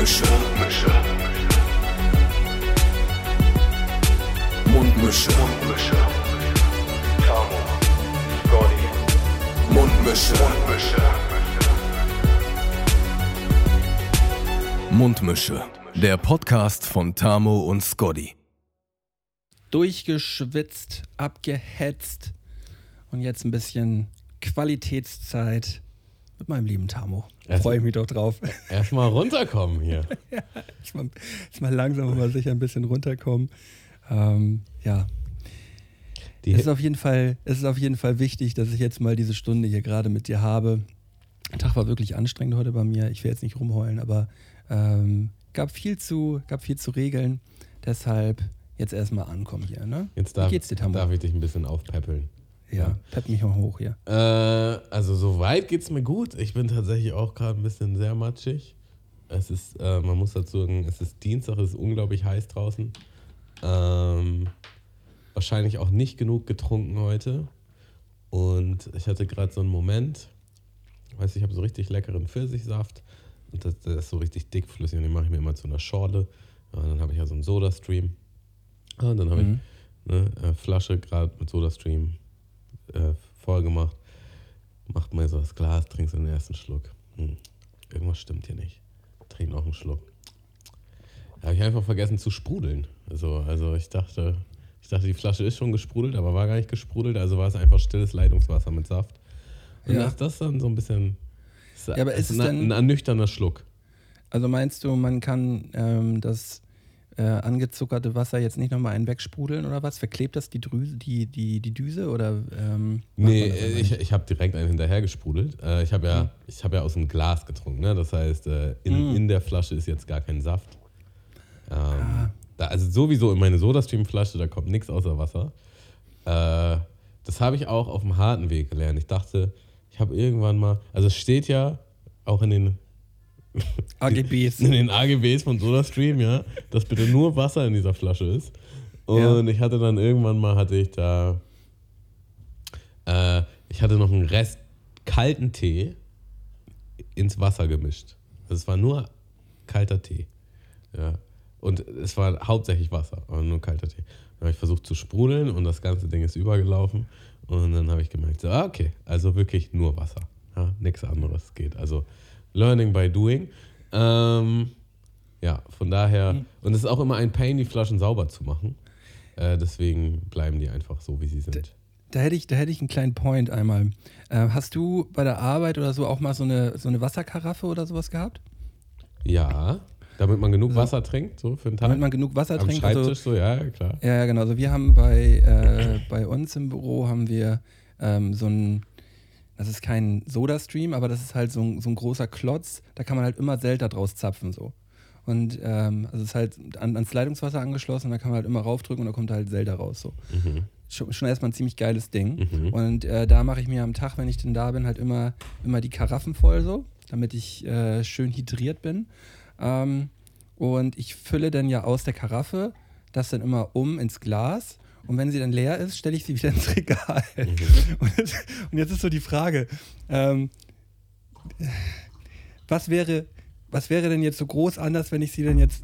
Mundmische. Mundmische. Mundmische. Mundmische. Tamo. Scotty. Mundmische. Mundmische. Mundmische. Der Podcast von Tamo und Scotty. durchgeschwitzt, abgehetzt und jetzt ein bisschen Qualitätszeit mit meinem lieben Tamo. Erst- Freue ich mich doch drauf. Erstmal runterkommen hier. ich mal, ich mal langsam mal sicher ein bisschen runterkommen. Ähm, ja, Die, es ist, auf jeden Fall, es ist auf jeden Fall wichtig, dass ich jetzt mal diese Stunde hier gerade mit dir habe. Der Tag war wirklich anstrengend heute bei mir. Ich will jetzt nicht rumheulen, aber ähm, gab, viel zu, gab viel zu regeln. Deshalb jetzt erstmal ankommen hier. Ne? jetzt Wie darf, geht's dir, Tambo? darf ich dich ein bisschen aufpäppeln. Ja, pepp mich mal hoch hier. Äh, also soweit geht's mir gut. Ich bin tatsächlich auch gerade ein bisschen sehr matschig. Es ist, äh, man muss dazu sagen, es ist Dienstag, es ist unglaublich heiß draußen. Ähm, wahrscheinlich auch nicht genug getrunken heute. Und ich hatte gerade so einen Moment, weiß ich habe so richtig leckeren Pfirsichsaft und das, der ist so richtig dickflüssig und den mache ich mir immer zu einer Schorle. Ja, dann habe ich ja so einen Soda-Stream. Ja, und dann habe Mhm. ich eine äh, Flasche gerade mit Soda-Stream äh, voll gemacht. Macht mal so das Glas, trinkst den ersten Schluck. Hm. Irgendwas stimmt hier nicht. Trink noch einen Schluck. Da habe ich einfach vergessen zu sprudeln. Also, also ich dachte, ich dachte, die Flasche ist schon gesprudelt, aber war gar nicht gesprudelt. Also war es einfach stilles Leitungswasser mit Saft. Und Ja. das, dann so ein bisschen. Ja, aber ist es ein, denn- ein ernüchternder Schluck. Also meinst du, man kann ähm, das äh, angezuckerte Wasser jetzt nicht nochmal einen wegsprudeln oder was? Verklebt das die Drüse, die, die, die Düse oder ähm, Nee, ich, ich habe direkt einen hinterher gesprudelt. Äh, ich habe ja, Hm. ich hab ja aus einem Glas getrunken. Ne? Das heißt, äh, in, Mm. in der Flasche ist jetzt gar kein Saft. Ähm, Ah. da, also sowieso in meine Sodastream-Flasche, da kommt nichts außer Wasser. Äh, das habe ich auch auf dem harten Weg gelernt. Ich dachte, ich habe irgendwann mal, also es steht ja auch in den, AGBs. in den AGBs von SodaStream, ja, dass bitte nur Wasser in dieser Flasche ist. Und ich hatte dann irgendwann mal, hatte ich da, äh, ich hatte noch einen Rest kalten Tee ins Wasser gemischt. Also es war nur kalter Tee. Ja. Und es war hauptsächlich Wasser, aber nur kalter Tee. Dann habe ich versucht zu sprudeln und das ganze Ding ist übergelaufen. Und dann habe ich gemerkt, so, ah, okay, also wirklich nur Wasser. Ja, nichts anderes geht. Also Learning by doing. Ähm, ja, von daher, Mhm. und es ist auch immer ein Pain, die Flaschen sauber zu machen. Äh, deswegen bleiben die einfach so, wie sie sind. Da hätte ich, da hätte ich einen kleinen Point einmal. Äh, hast du bei der Arbeit oder so auch mal so eine, so eine Wasserkaraffe oder sowas gehabt? Ja, damit man genug Wasser trinkt, so für den Tag. Damit man genug Wasser Am trinkt? Schreibtisch, Also, so, ja, klar. ja, ja, genau. Also wir haben bei, äh, bei uns im Büro haben wir ähm, so ein, das ist kein Soda-Stream, aber das ist halt so ein, so ein großer Klotz, da kann man halt immer Selter draus zapfen so. Und ähm, also es ist halt an, ans Leitungswasser angeschlossen, da kann man halt immer raufdrücken und da kommt halt Selter raus so. Mhm. Schon, schon erstmal ein ziemlich geiles Ding. Mhm. Und äh, da mache ich mir am Tag, wenn ich denn da bin, halt immer, immer die Karaffen voll so, damit ich äh, schön hydriert bin. Ähm, und ich fülle dann ja aus der Karaffe das dann immer um ins Glas. Und wenn sie dann leer ist, stelle ich sie wieder ins Regal. Und, jetzt, und jetzt ist so die Frage, ähm, was, wäre, was wäre denn jetzt so groß anders, wenn ich sie denn jetzt,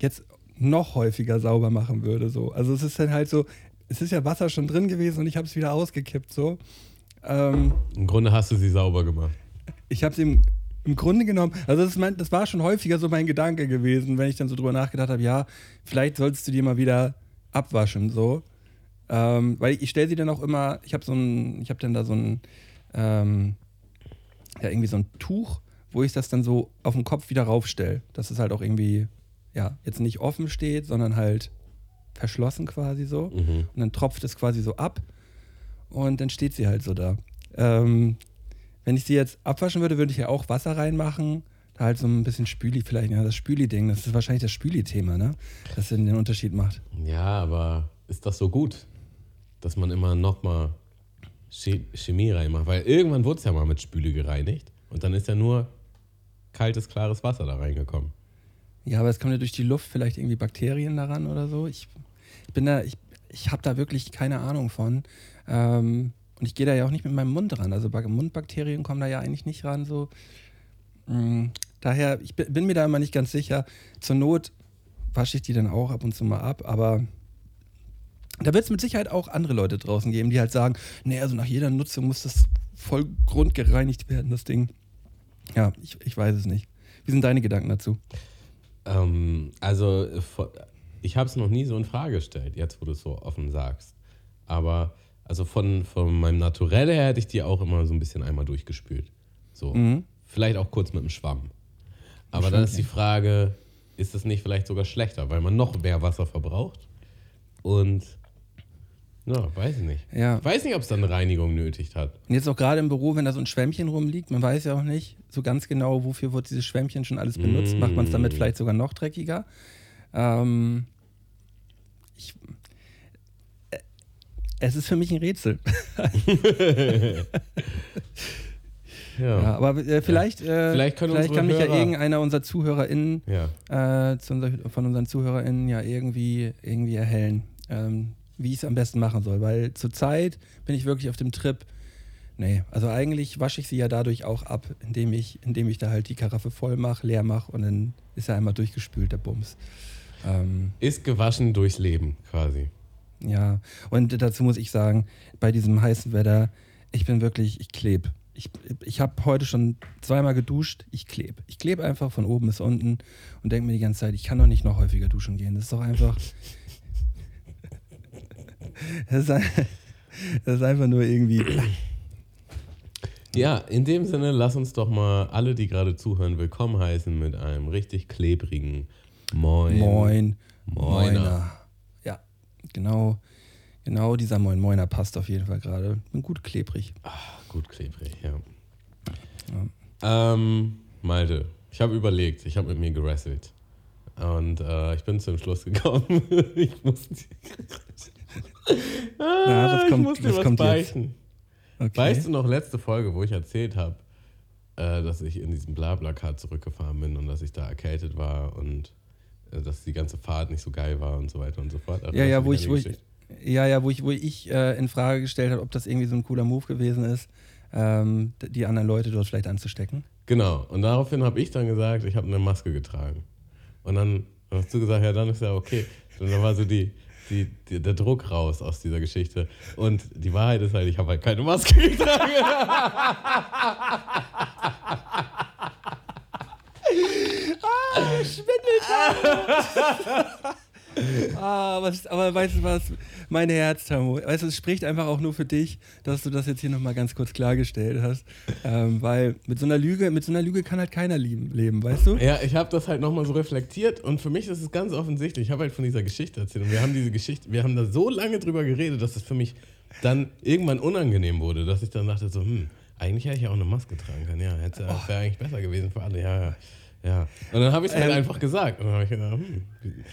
jetzt noch häufiger sauber machen würde? So? Also es ist dann halt so, es ist ja Wasser schon drin gewesen und ich habe es wieder ausgekippt. So. Ähm, Im Grunde hast du sie sauber gemacht. ich habe es im, im Grunde genommen, also das, ist mein, das war schon häufiger so mein Gedanke gewesen, wenn ich dann so drüber nachgedacht habe, ja, vielleicht solltest du die mal wieder abwaschen, so. Ähm, weil ich, ich stelle sie dann auch immer, ich habe so ein, ich habe dann da so ein, ähm, ja, irgendwie so ein Tuch, wo ich das dann so auf den Kopf wieder raufstelle. Dass es halt auch irgendwie, ja, jetzt nicht offen steht, sondern halt verschlossen quasi so. Mhm. Und dann tropft es quasi so ab und dann steht sie halt so da. Ähm, wenn ich sie jetzt abwaschen würde, würde ich ja auch Wasser reinmachen. Halt so ein bisschen Spüli vielleicht. Ja, das Spüli-Ding, das ist wahrscheinlich das Spüli-Thema, ne? Das den Unterschied macht. Ja, aber ist das so gut, dass man immer nochmal Chemie reinmacht? Weil irgendwann wurde es ja mal mit Spüle gereinigt und dann ist ja nur kaltes, klares Wasser da reingekommen. Ja, aber es kommen ja durch die Luft vielleicht irgendwie Bakterien daran oder so. Ich, ich bin da, ich, ich habe da wirklich keine Ahnung von. Ähm, und ich gehe da ja auch nicht mit meinem Mund ran. Also Bak- Mundbakterien kommen da ja eigentlich nicht ran. So. Daher, ich bin, bin mir da immer nicht ganz sicher. Zur Not wasche ich die dann auch ab und zu mal ab, aber da wird es mit Sicherheit auch andere Leute draußen geben, die halt sagen, nee, also nach jeder Nutzung muss das voll grundgereinigt werden, das Ding. Ja, ich, ich weiß es nicht. Wie sind deine Gedanken dazu? Ähm, also, ich habe es noch nie so in Frage gestellt, jetzt wo du es so offen sagst. Aber also von, von meinem Naturell her hätte ich die auch immer so ein bisschen einmal durchgespült. So. Mhm. Vielleicht auch kurz mit dem Schwamm. Aber dann ist die Frage, ist es nicht vielleicht sogar schlechter, weil man noch mehr Wasser verbraucht? Und ja, weiß ich nicht. Ja. Ich weiß nicht, ob es dann eine Reinigung nötig hat. Und jetzt auch gerade im Büro, wenn da so ein Schwämmchen rumliegt, man weiß ja auch nicht so ganz genau, wofür wird dieses Schwämmchen schon alles benutzt. Mm. Macht man es damit vielleicht sogar noch dreckiger? Ähm, ich, äh, es ist für mich ein Rätsel. ja. ja. aber äh, vielleicht, äh, vielleicht, vielleicht kann mich ja irgendeiner unserer ZuhörerInnen ja. äh, von unseren ZuhörerInnen ja irgendwie, irgendwie erhellen. Ähm, wie ich es am besten machen soll, weil zurzeit bin ich wirklich auf dem Trip. Nee, also eigentlich wasche ich sie ja dadurch auch ab, indem ich, indem ich da halt die Karaffe voll mache, leer mache und dann ist er einmal durchgespült, der Bums. Ähm, ist gewaschen durchs Leben quasi. Ja, und dazu muss ich sagen, bei diesem heißen Wetter, ich bin wirklich, ich klebe. Ich, ich habe heute schon zweimal geduscht, ich klebe. Ich klebe einfach von oben bis unten und denke mir die ganze Zeit, ich kann doch nicht noch häufiger duschen gehen. Das ist doch einfach, das, ist, das ist einfach nur irgendwie. Ja, in dem Sinne, lass uns doch mal alle, die gerade zuhören, willkommen heißen mit einem richtig klebrigen Moin. Moin. Moiner. Ja, genau. Genau dieser Moin Moiner passt auf jeden Fall gerade. Bin gut klebrig. Ach, gut klebrig, ja. ja. Ähm, Malte, ich habe überlegt, ich habe mit mir gerasselt. Und äh, ich bin zum Schluss gekommen. ich muss. ah, ja, das kommt, ich muss dir das was kommt beichten. Okay. Weißt du noch, letzte Folge, wo ich erzählt habe, äh, dass ich in diesem Blablacar zurückgefahren bin und dass ich da erkältet war und äh, dass die ganze Fahrt nicht so geil war und so weiter und so fort. Ja, ja, wo ich, wo ich, ja, ja, wo ich, wo ich äh, in Frage gestellt habe, ob das irgendwie so ein cooler Move gewesen ist, ähm, die anderen Leute dort vielleicht anzustecken. Genau, und daraufhin habe ich dann gesagt, ich habe eine Maske getragen. Und dann hast du gesagt, ja, dann ist ja okay. Und dann war so die, die, die, der Druck raus aus dieser Geschichte. Und die Wahrheit ist halt, ich habe halt keine Maske getragen. ah, schwindelt. ah, was, aber weißt du was? Mein Herz, Tamu. Weißt du, es spricht einfach auch nur für dich, dass du das jetzt hier nochmal ganz kurz klargestellt hast. Ähm, weil mit so einer Lüge, mit so einer Lüge kann halt keiner leben, leben weißt du? Ja, ich habe das halt nochmal so reflektiert und für mich ist es ganz offensichtlich. Ich habe halt von dieser Geschichte erzählt und wir haben diese Geschichte, wir haben da so lange drüber geredet, dass es für mich dann irgendwann unangenehm wurde, dass ich dann dachte so, hm, eigentlich hätte ich ja auch eine Maske tragen können. Ja, oh. wäre eigentlich besser gewesen für alle. Ja, ja. Ja. Und dann habe ich es halt ähm, einfach gesagt. Und dann, gedacht, hm.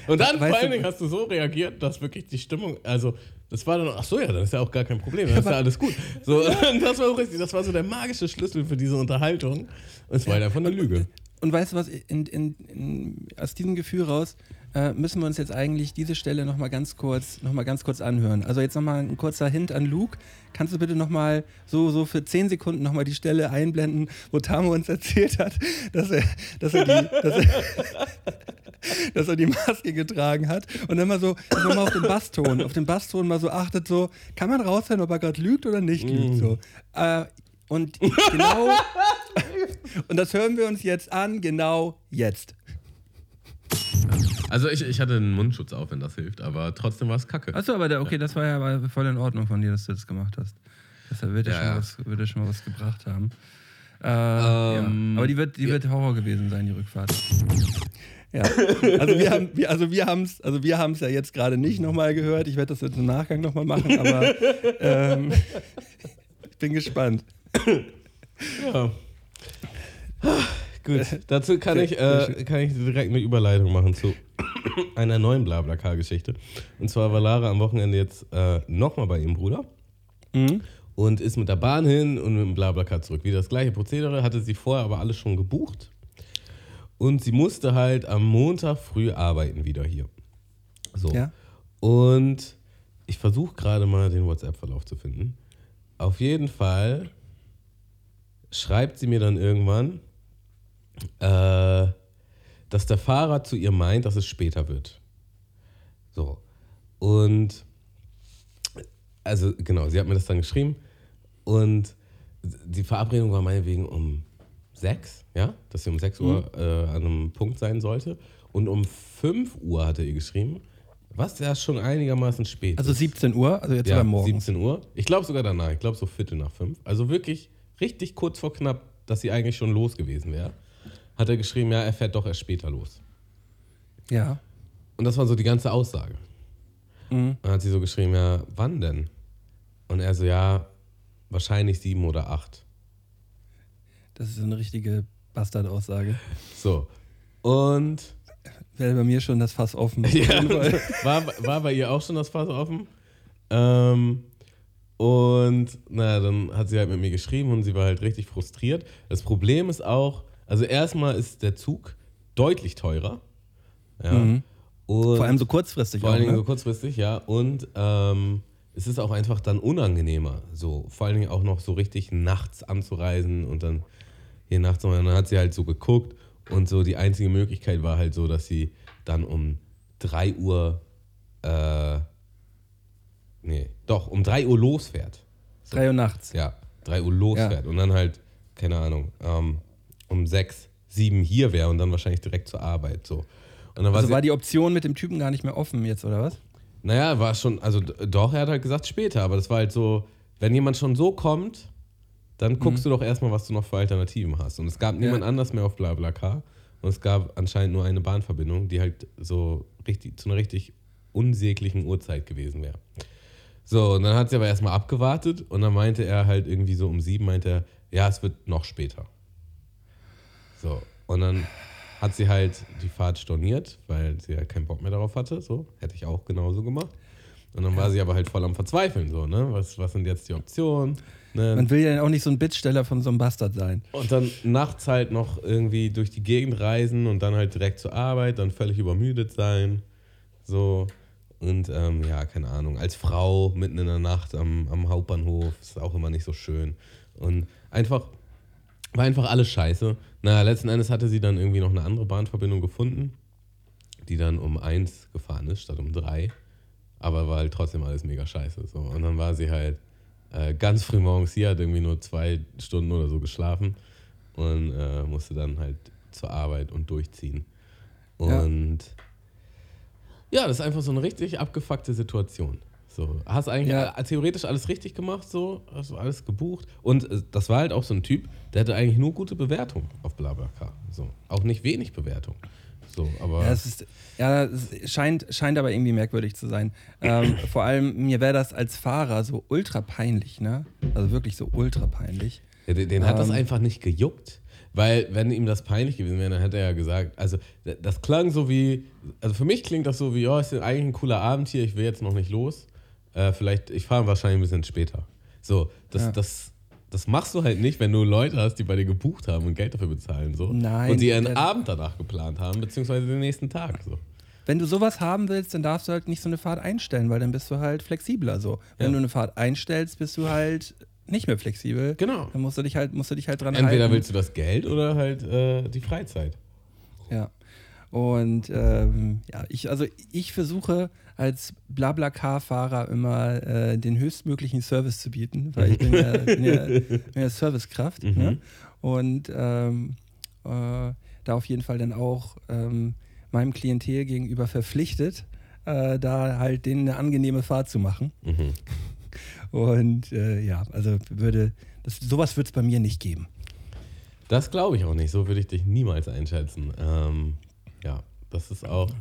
und dann vor allen Dingen hast du so reagiert, dass wirklich die Stimmung, also das war dann, ach so, ja, dann ist ja auch gar kein Problem, dann ist ja alles gut. So, das war richtig, das war so der magische Schlüssel für diese Unterhaltung. Und es war ja von eine Lüge. Und weißt du was, in, in, in, aus diesem Gefühl raus äh, müssen wir uns jetzt eigentlich diese Stelle nochmal ganz kurz, noch mal ganz kurz anhören. Also jetzt nochmal ein kurzer Hint an Luke. Kannst du bitte nochmal so, so für 10 Sekunden nochmal die Stelle einblenden, wo Tamo uns erzählt hat, dass er, dass er, die, dass er, dass er die Maske getragen hat und dann mal so nochmal auf den Basston, auf den Basston mal so achtet, so, kann man raushören, ob er gerade lügt oder nicht lügt. So. Äh, und genau, und das hören wir uns jetzt an, genau jetzt. Also ich, ich hatte einen Mundschutz auf, wenn das hilft, aber trotzdem war es kacke. Achso, aber der, okay, das war ja voll in Ordnung von dir, dass du das gemacht hast. Deshalb wird ja, ja, schon, Was, wird ja schon mal was gebracht haben. Äh, ähm, ja. Aber die wird, die ja. wird Horror gewesen sein, die Rückfahrt. Ja, also wir haben, wir, also wir haben es, also wir haben es ja jetzt gerade nicht nochmal gehört. Ich werde das jetzt im Nachgang nochmal machen, aber ähm, ich bin gespannt. Ja. Gut, dazu kann ich, äh, kann ich direkt eine Überleitung machen zu einer neuen Blablacar-Geschichte. Und zwar war Lara am Wochenende jetzt äh, nochmal bei ihrem Bruder mhm. und ist mit der Bahn hin und mit dem Blablacar zurück. Wieder das gleiche Prozedere, hatte sie vorher aber alles schon gebucht. Und sie musste halt am Montag früh arbeiten wieder hier. So. Ja. Und ich versuche gerade mal den WhatsApp-Verlauf zu finden. Auf jeden Fall schreibt sie mir dann irgendwann, äh, dass der Fahrer zu ihr meint, dass es später wird. So. Und also genau, sie hat mir das dann geschrieben und die Verabredung war meinetwegen um sechs, ja, dass sie um sechs Uhr äh, an einem Punkt sein sollte. Und um 5 Uhr hatte ihr geschrieben, was ja schon einigermaßen spät Also ist. 17 Uhr, also jetzt ja, oder morgens. 17 Uhr. Ich glaube sogar danach, ich glaube so Viertel nach fünf. Also wirklich richtig kurz vor knapp, dass sie eigentlich schon los gewesen wäre. Hat er geschrieben, ja, er fährt doch erst später los. Ja. Und das war so die ganze Aussage. Mhm. Dann hat sie so geschrieben, ja, wann denn? Und er so, ja, wahrscheinlich sieben oder acht. Das ist eine richtige Bastard-Aussage. So. Und Wäre bei mir schon das Fass offen. ja, war, war bei ihr auch schon das Fass offen. Ähm, und naja, dann hat sie halt mit mir geschrieben und sie war halt richtig frustriert. Das Problem ist auch, also erstmal ist der Zug deutlich teurer. Ja. Mhm. Und Vor allem so kurzfristig vor Dingen ne? so kurzfristig, ja. Und ähm, es ist auch einfach dann unangenehmer, so vor allen Dingen auch noch so richtig nachts anzureisen und dann hier nachts und dann hat sie halt so geguckt und so die einzige Möglichkeit war halt so, dass sie dann um 3 Uhr, äh, nee, doch, um 3 Uhr losfährt. Drei Uhr nachts. Ja, 3 Uhr losfährt und dann halt, keine Ahnung, ähm, um 6, 7 hier wäre und dann wahrscheinlich direkt zur Arbeit, so. Und dann war Also sie, war die Option mit dem Typen gar nicht mehr offen jetzt, oder was? naja, war schon, also doch, er hat halt gesagt später, aber das war halt so, wenn jemand schon so kommt, dann guckst du doch erstmal, was du noch für Alternativen hast. Und es gab niemand anders mehr auf BlaBlaCar und es gab anscheinend nur eine Bahnverbindung, die halt so richtig, zu einer richtig unsäglichen Uhrzeit gewesen wäre. So, und dann hat sie aber erstmal abgewartet und dann meinte er halt irgendwie so um sieben, meinte er, ja, es wird noch später. So, und dann hat sie halt die Fahrt storniert, weil sie ja keinen Bock mehr darauf hatte. So, hätte ich auch genauso gemacht. Und dann war sie aber halt voll am Verzweifeln, so, ne? Was, was sind jetzt die Optionen? Ne? Man will ja auch nicht so ein Bittsteller von so einem Bastard sein. Und dann nachts halt noch irgendwie durch die Gegend reisen und dann halt direkt zur Arbeit, dann völlig übermüdet sein. So. Und ähm, ja, keine Ahnung, als Frau mitten in der Nacht am, am Hauptbahnhof ist auch immer nicht so schön. Und einfach, war einfach alles scheiße. Naja, letzten Endes hatte sie dann irgendwie noch eine andere Bahnverbindung gefunden, die dann um eins gefahren ist, statt um drei. Aber war halt trotzdem alles mega scheiße. So. Und dann war sie halt äh, ganz früh morgens hier, hat irgendwie nur zwei Stunden oder so geschlafen und äh, musste dann halt zur Arbeit und durchziehen. Ja. Und ja. das ist einfach so eine richtig abgefuckte Situation. So, hast eigentlich Ja. theoretisch alles richtig gemacht, so, hast du alles gebucht. Und äh, das war halt auch so ein Typ, der hatte eigentlich nur gute Bewertungen auf BlaBlaCar. So, auch nicht wenig Bewertung. So, aber Ja, es ist, ja, scheint, scheint aber irgendwie merkwürdig zu sein. Ähm, vor allem, mir wäre das als Fahrer so ultra peinlich, ne? Also wirklich so ultra peinlich. Ja, den, den hat das Ähm. einfach nicht gejuckt. Weil, wenn ihm das peinlich gewesen wäre, dann hätte er ja gesagt, also das klang so wie, also für mich klingt das so wie, ja, ist eigentlich ein cooler Abend hier, ich will jetzt noch nicht los. Äh, vielleicht, ich fahre wahrscheinlich ein bisschen später. So, das, Ja. das, das machst du halt nicht, wenn du Leute hast, die bei dir gebucht haben und Geld dafür bezahlen. So. Nein, Und die der- Abend danach geplant haben, beziehungsweise den nächsten Tag. So. Wenn du sowas haben willst, dann darfst du halt nicht so eine Fahrt einstellen, weil dann bist du halt flexibler so. Wenn Ja. du eine Fahrt einstellst, bist du halt nicht mehr flexibel. Genau. Dann musst du dich halt, musst du dich halt dran Entweder halten. willst du das Geld oder halt äh, die Freizeit. Ja. Und ähm, ja, ich, also ich versuche als Blablacar-Fahrer immer äh, den höchstmöglichen Service zu bieten, weil ich bin ja, bin ja, bin ja Servicekraft. Ne? Und ähm, äh, da auf jeden Fall dann auch ähm, meinem Klientel gegenüber verpflichtet, äh, da halt denen eine angenehme Fahrt zu machen. Mhm. Und äh, ja, also würde, das, sowas wird es bei mir nicht geben. Das glaube ich auch nicht. So würde ich dich niemals einschätzen. Ähm, ja, das ist auch.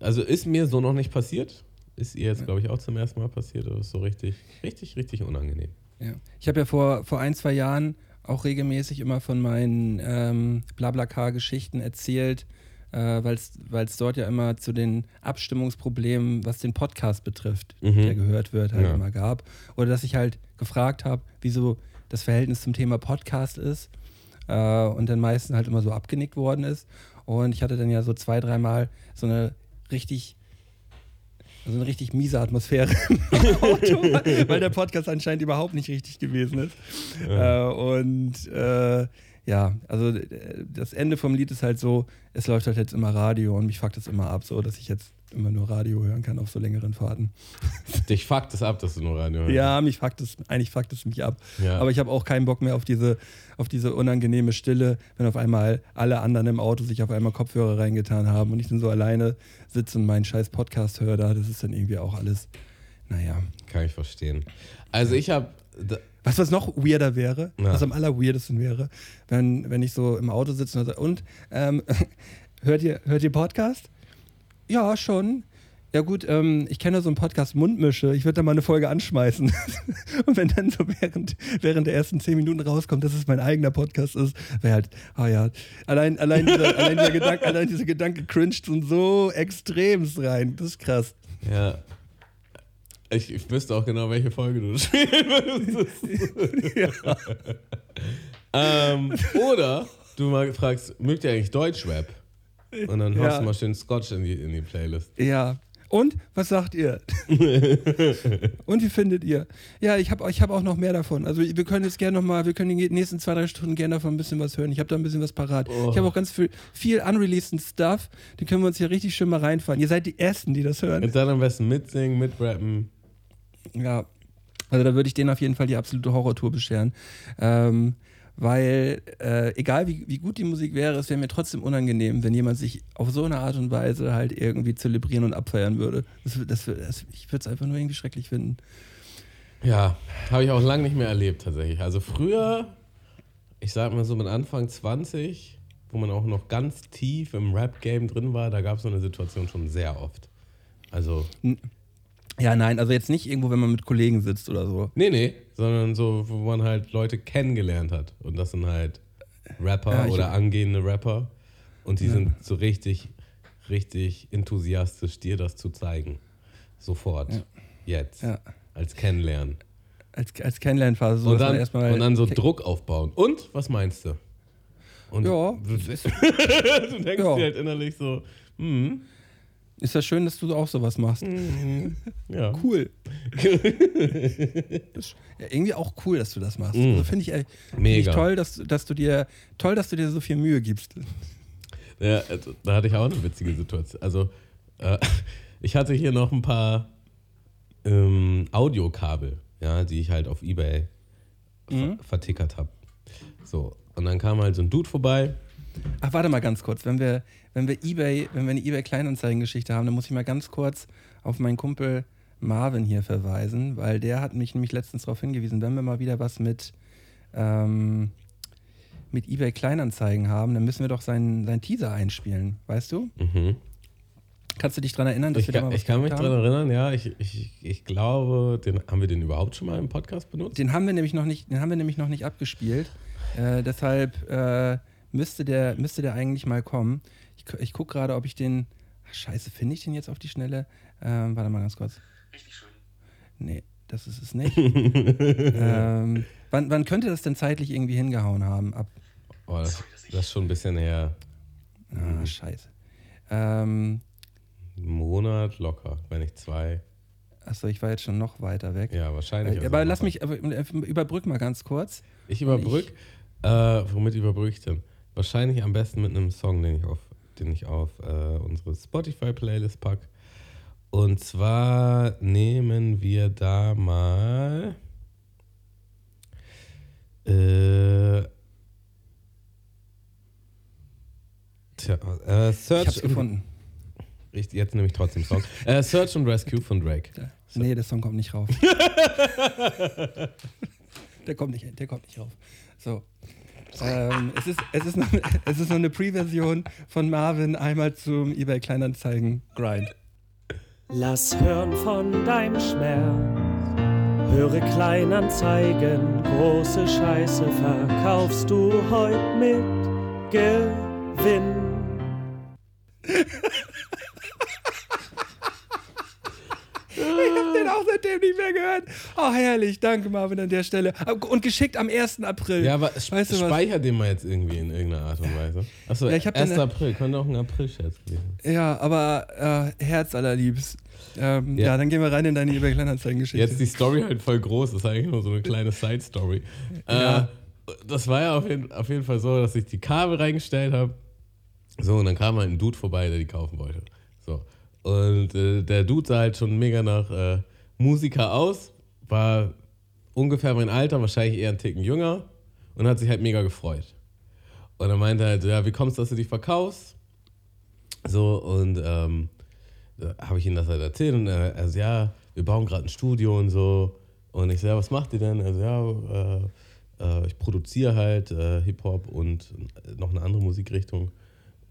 Also ist mir so noch nicht passiert. Ist ihr jetzt, glaube ich, auch zum ersten Mal passiert. Das ist so richtig, richtig, richtig unangenehm. Ja. Ich habe ja vor, vor ein, zwei Jahren auch regelmäßig immer von meinen ähm, Blablacar-Geschichten erzählt, äh, weil es dort ja immer zu den Abstimmungsproblemen, was den Podcast betrifft, Mhm. der gehört wird, halt Ja. immer gab. Oder dass ich halt gefragt habe, wieso das Verhältnis zum Thema Podcast ist äh, und dann meistens halt immer so abgenickt worden ist. Und ich hatte dann ja so zwei, dreimal so eine richtig Also eine richtig miese Atmosphäre im Auto, weil der Podcast anscheinend überhaupt nicht richtig gewesen ist. Ja. Äh, und äh, ja, also äh, das Ende vom Lied ist halt so, es läuft halt jetzt immer Radio und mich fuckt das immer ab, so dass ich jetzt immer nur Radio hören kann auf so längeren Fahrten. Dich fuckt es ab, dass du nur Radio hörst. Ja, mich fuckt es, eigentlich fuckt es mich ab. Ja. Aber ich habe auch keinen Bock mehr auf diese, auf diese unangenehme Stille, wenn auf einmal alle anderen im Auto sich auf einmal Kopfhörer reingetan haben und ich dann so alleine sitze und meinen scheiß Podcast höre da. Das ist dann irgendwie auch alles, naja. Kann ich verstehen. Also ich habe... Weißt du, was noch weirder wäre? Ja. Was am allerweirdesten wäre, wenn, wenn ich so im Auto sitze und, so, und ähm, hört, ihr, hört ihr Podcast? Ja, schon. Ja gut, ähm, ich kenne so einen Podcast Mundmische. Ich würde da mal eine Folge anschmeißen. und wenn dann so während, während der ersten zehn Minuten rauskommt, dass es mein eigener Podcast ist, wäre halt, ah ja, allein, allein, dieser, allein, dieser Gedanke, allein dieser Gedanke cringed und so extremst rein. Das ist krass. Ja. Ich, ich wüsste auch genau, welche Folge du spielen würdest. ähm, oder du mal fragst, mögt ihr eigentlich Deutschrap? Und dann haust Ja. du mal schön Scotch in die, in die Playlist. Ja. Und was sagt ihr? Und wie findet ihr? Ja, ich habe ich hab auch noch mehr davon. Also wir können jetzt gerne noch mal, wir können die nächsten zwei, drei Stunden gerne davon ein bisschen was hören. Ich habe da ein bisschen was parat. Oh. Ich habe auch ganz viel, viel unreleased Stuff. Den können wir uns hier richtig schön mal reinfahren. Ihr seid die Ersten, die das hören. Und dann am besten mitsingen, mitrappen. Ja. Also da würde ich denen auf jeden Fall die absolute Horrortour bescheren. Ähm, weil, äh, egal wie, wie gut die Musik wäre, es wäre mir trotzdem unangenehm, wenn jemand sich auf so eine Art und Weise halt irgendwie zelebrieren und abfeiern würde. Das, das, das, ich würde es einfach nur irgendwie schrecklich finden. Ja, habe ich auch lange nicht mehr erlebt tatsächlich. Also früher, ich sag mal so mit Anfang 20, wo man auch noch ganz tief im Rap-Game drin war, da gab es so eine Situation schon sehr oft. Also, Ja, nein, also jetzt nicht irgendwo, wenn man mit Kollegen sitzt oder so. nee, nee, sondern so, wo man halt Leute kennengelernt hat. Und das sind halt Rapper Ja, oder angehende Rapper. Und die sind so richtig, richtig enthusiastisch, dir das zu zeigen. Sofort. Ja. Jetzt. Ja. Als Kennenlernen. Als, als Kennenlernphase. So, und, dann, erstmal und dann so Druck aufbauen. Und was meinst du? Und Ja, du, denkst Ja. dir halt innerlich so, hm, ist das schön, dass du auch sowas machst. ja. Cool. Ja, irgendwie auch cool, dass du das machst. Also finde ich, äh, find ich toll, dass, dass du dir toll, dass du dir so viel Mühe gibst. ja. also, Da hatte ich auch eine witzige Situation. Also, äh, ich hatte hier noch ein paar ähm, Audiokabel, ja, die ich halt auf Ebay ver vertickert habe. So, und dann kam halt so ein Dude vorbei. Ach, warte mal ganz kurz. Wenn wir, wenn wir eBay, wenn wir eine eBay-Kleinanzeigen-Geschichte haben, dann muss ich mal ganz kurz auf meinen Kumpel Marvin hier verweisen, weil der hat mich nämlich letztens darauf hingewiesen, wenn wir mal wieder was mit, ähm, mit eBay Kleinanzeigen haben, dann müssen wir doch seinen, seinen Teaser einspielen, weißt du? Mhm. Kannst du dich daran erinnern, dass Ich, wir da mal was ich kann mich haben? erinnern, ja. Ich, ich, ich glaube, den, haben wir den überhaupt schon mal im Podcast benutzt? Den haben wir nämlich noch nicht, den haben wir nämlich noch nicht abgespielt. Äh, deshalb äh, müsste, der, müsste der eigentlich mal kommen. Ich, gu- ich gucke gerade, ob ich den. Ach, scheiße, finde ich den jetzt auf die Schnelle? Ähm, warte mal ganz kurz. Richtig schön. Nee, das ist es nicht. ähm, wann, wann könnte das denn zeitlich irgendwie hingehauen haben? Ab. Oh, das, das ist schon ein bisschen her. Ah, scheiße. Ähm, Einen Monat locker, wenn nicht zwei. achso, ich war jetzt schon noch weiter weg. Ja, wahrscheinlich. Äh, also aber lass mich, aber, äh, überbrück mal ganz kurz. Ich überbrück. Äh, womit überbrück ich denn? Wahrscheinlich am besten mit einem Song, den ich auf, den ich auf äh, unsere Spotify-Playlist pack. Und zwar nehmen wir da mal. Äh, tja, äh, Ich Search. hab's gefunden. Richtig, jetzt nehme ich trotzdem Song. Äh, Search and Rescue von Drake. Nee, der Song kommt nicht rauf. der, kommt nicht, der kommt nicht rauf. So. Ähm, es, ist, es, ist noch, es ist noch eine Pre-Version von Marvin einmal zum eBay Kleinanzeigen Grind. Lass hören von deinem Schmerz. Höre Kleinanzeigen, große Scheiße verkaufst du heute mit Gewinn. Ich hab den auch seitdem nicht mehr gehört. Oh, herrlich. Danke, Marvin, an der Stelle. Und geschickt am 1. April. Ja, aber weißt du was? speicher den mal jetzt irgendwie in irgendeiner Art und Weise. Achso, Ja, ich hab 1. den- April, könnte auch ein April-Scherz gewesen. Ja, aber äh, Herz allerliebst. Ähm, ja. Ja. dann gehen wir rein in deine eBay Kleinanzeigen-Geschichte. Jetzt die Story halt voll groß, das ist eigentlich nur so eine kleine Side-Story. Ja. Äh, das war ja auf jeden, auf jeden Fall so, dass ich die Kabel reingestellt habe. So, und dann kam halt ein Dude vorbei, der die kaufen wollte. So. Und äh, der Dude sah halt schon mega nach äh, Musiker aus, war ungefähr mein Alter, wahrscheinlich eher einen Ticken jünger und hat sich halt mega gefreut. Und er meinte halt, ja, wie kommst du, dass du die verkaufst? So, und ähm, da habe ich ihm das halt erzählt und er, also ja, wir bauen gerade ein Studio und so. Und ich so, ja, was macht ihr denn? Also ja, äh, äh, ich produziere halt äh, Hip-Hop und noch eine andere Musikrichtung.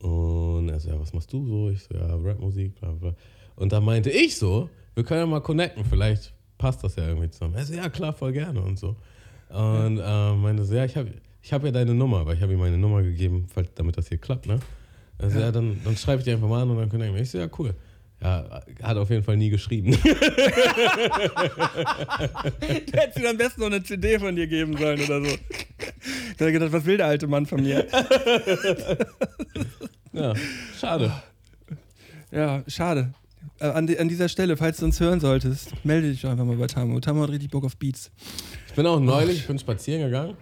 Und er so, ja, was machst du so? Ich so, ja, Rapmusik, bla bla. Und da meinte ich so, wir können ja mal connecten, vielleicht passt das ja irgendwie zusammen. Er so, ja, klar, voll gerne und so. Und äh, meinte so, ja, ich habe ich hab ja deine Nummer, weil ich habe ihm meine Nummer gegeben, falls, damit das hier klappt, ne? Also ja, dann, dann schreibe ich dir einfach mal an und dann connecten wir. Ich so, ja, cool. Ja, hat auf jeden Fall nie geschrieben. Du hättest ihm am besten noch eine CD von dir geben sollen oder so. Da hat er gedacht, was will der alte Mann von mir? ja, schade. Ja, schade. Äh, an, an dieser Stelle, falls du uns hören solltest, melde dich doch einfach mal bei Tamo. Tamo hat richtig Bock auf Beats. Ich bin auch neulich, ich bin spazieren gegangen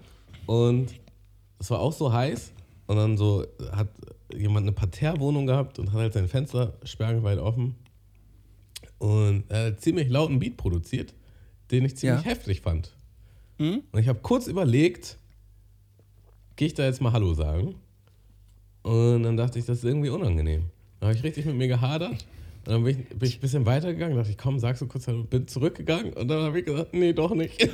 und es war auch so heiß und dann so hat jemand eine Parterrewohnung gehabt und hat halt sein Fenster sperrangelweit offen und er hat ziemlich lauten Beat produziert, den ich ziemlich Ja. heftig fand. Hm? Und ich habe kurz überlegt, gehe ich da jetzt mal Hallo sagen? Und dann dachte ich, das ist irgendwie unangenehm. Dann habe ich richtig mit mir gehadert. Und dann bin ich, bin ich ein bisschen weitergegangen, dachte ich, komm, sagst du kurz bin zurückgegangen und dann habe ich gesagt, nee, doch nicht.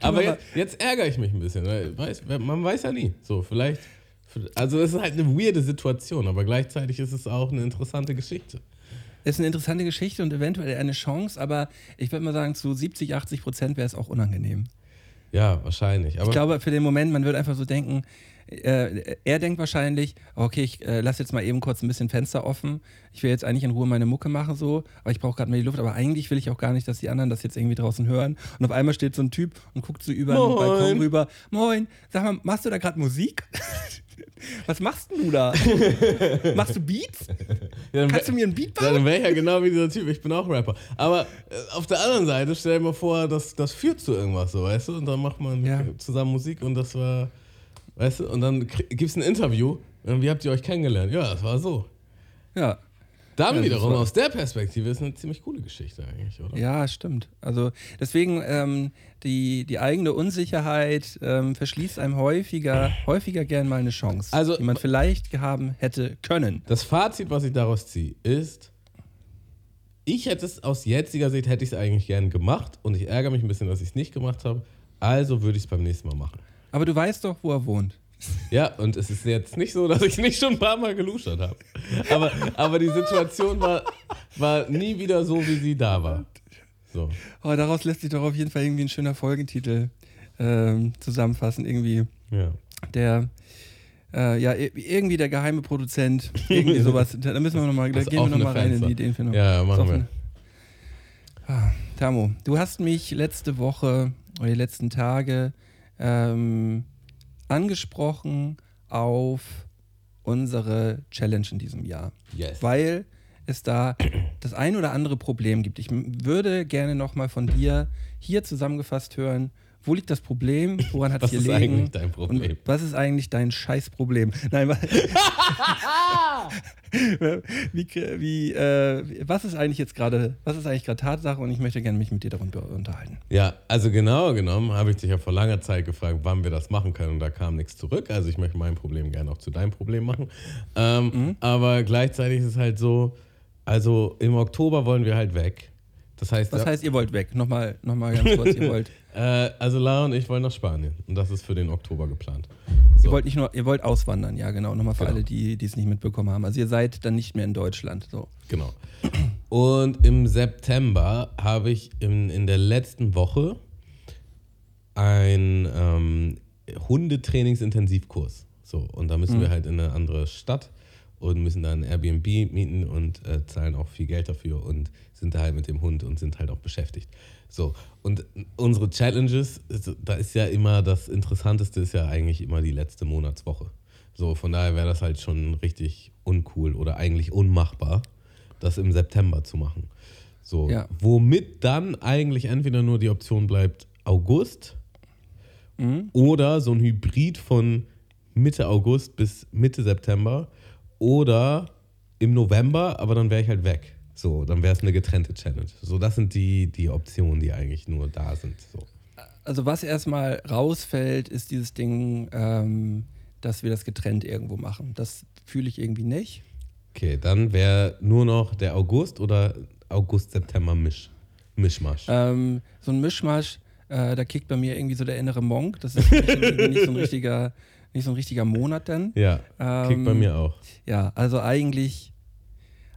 Aber jetzt, jetzt ärgere ich mich ein bisschen, weil weiß, man weiß ja nie. So, vielleicht. Also, es ist halt eine weirde Situation, aber gleichzeitig ist es auch eine interessante Geschichte. Ist eine interessante Geschichte und eventuell eine Chance, aber ich würde mal sagen, zu 70, 80 Prozent wäre es auch unangenehm. Ja, wahrscheinlich. Aber Ich glaube, für den Moment, man wird einfach so denken, äh, er denkt wahrscheinlich, okay, ich äh, lasse jetzt mal eben kurz ein bisschen Fenster offen. Ich will jetzt eigentlich in Ruhe meine Mucke machen, so, aber ich brauche gerade mal die Luft. Aber eigentlich will ich auch gar nicht, dass die anderen das jetzt irgendwie draußen hören. Und auf einmal steht so ein Typ und guckt so über den Moin. Balkon rüber. Moin, sag mal, machst du da gerade Musik? Was machst denn du da? machst du Beats? Ja, dann Kannst du mir einen Beat Dann bauen? wäre ich ja genau wie dieser Typ, ich bin auch Rapper. Aber äh, auf der anderen Seite, stell dir mal vor, das, das führt zu irgendwas so, weißt du? Und dann macht man Ja. zusammen Musik und das war, weißt du? Und dann gibt es ein Interview. Und wie habt ihr euch kennengelernt? Ja, das war so. Ja. Dann Ja, wiederum aus der Perspektive ist eine ziemlich coole Geschichte eigentlich, oder? Ja, stimmt. Also deswegen ähm, die, die eigene Unsicherheit ähm, verschließt einem häufiger, häufiger gern mal eine Chance, Also- die man vielleicht haben hätte können. Das Fazit, was ich daraus ziehe, ist, ich hätte es aus jetziger Sicht hätte ich es eigentlich gern gemacht und ich ärgere mich ein bisschen, dass ich es nicht gemacht habe. Also würde ich es beim nächsten Mal machen. Aber du weißt doch, wo er wohnt. Ja, und es ist jetzt nicht so, dass ich nicht schon ein paar Mal geluschert habe. Aber, aber die Situation war, war nie wieder so, wie sie da war. So. Oh, daraus lässt sich doch auf jeden Fall irgendwie ein schöner Folgentitel ähm, zusammenfassen. Irgendwie Ja. der, äh, ja, irgendwie der geheime Produzent. Irgendwie sowas. Da müssen wir nochmal, da gehen wir nochmal rein in die Ideen. Ja, machen wir. Ah, Tamo, du hast mich letzte Woche oder die letzten Tage ähm, angesprochen auf unsere Challenge in diesem Jahr, Yes. weil es da das ein oder andere Problem gibt. Ich würde gerne nochmal von dir hier zusammengefasst hören, wo liegt das Problem, woran hat es Was hier ist eigentlich dein Problem? und was ist eigentlich dein Scheißproblem? Nein, wie, wie, äh, was ist eigentlich jetzt gerade, was ist eigentlich gerade Tatsache und ich möchte gerne mich mit dir darüber unterhalten. Ja, also genau genommen habe ich dich ja vor langer Zeit gefragt, wann wir das machen können und da kam nichts zurück. Also ich möchte mein Problem gerne auch zu deinem Problem machen. Ähm, Mhm. Aber gleichzeitig ist es halt so, also im Oktober wollen wir halt weg. Das heißt, Was heißt, ihr wollt weg? Nochmal, nochmal ganz kurz, ihr wollt, äh, also Lara und ich wollen nach Spanien und das ist für den Oktober geplant. ihr So. wollt nicht nur, ihr wollt auswandern, ja genau, nochmal für Genau. alle, die die es nicht mitbekommen haben. Also ihr seid dann nicht mehr in Deutschland, so. Genau. Und im September habe ich in, in der letzten Woche einen ähm, Hundetrainingsintensivkurs. So, und da müssen Mhm. wir halt in eine andere Stadt. und müssen dann Airbnb mieten und äh, zahlen auch viel Geld dafür und sind da halt mit dem Hund und sind halt auch beschäftigt. So, und unsere Challenges, da ist ja immer das Interessanteste ist ja eigentlich immer die letzte Monatswoche. So, von daher wäre das halt schon richtig uncool oder eigentlich unmachbar, das im September zu machen. So, Ja. womit dann eigentlich entweder nur die Option bleibt August oder so ein Hybrid von Mitte August bis Mitte September oder im November, aber dann wäre ich halt weg. So, dann wäre es eine getrennte Challenge. So, das sind die, die Optionen, die eigentlich nur da sind. So. Also was erstmal rausfällt, ist dieses Ding, ähm, dass wir das getrennt irgendwo machen. Das fühle ich irgendwie nicht. Okay, dann wäre nur noch der August oder August-September-Misch. Mischmasch. Ähm, so ein Mischmasch, äh, da kickt bei mir irgendwie so der innere Monk. Das ist nicht so ein richtiger, nicht so ein richtiger Monat dann. ja, kickt bei ähm, mir auch. Ja, also eigentlich,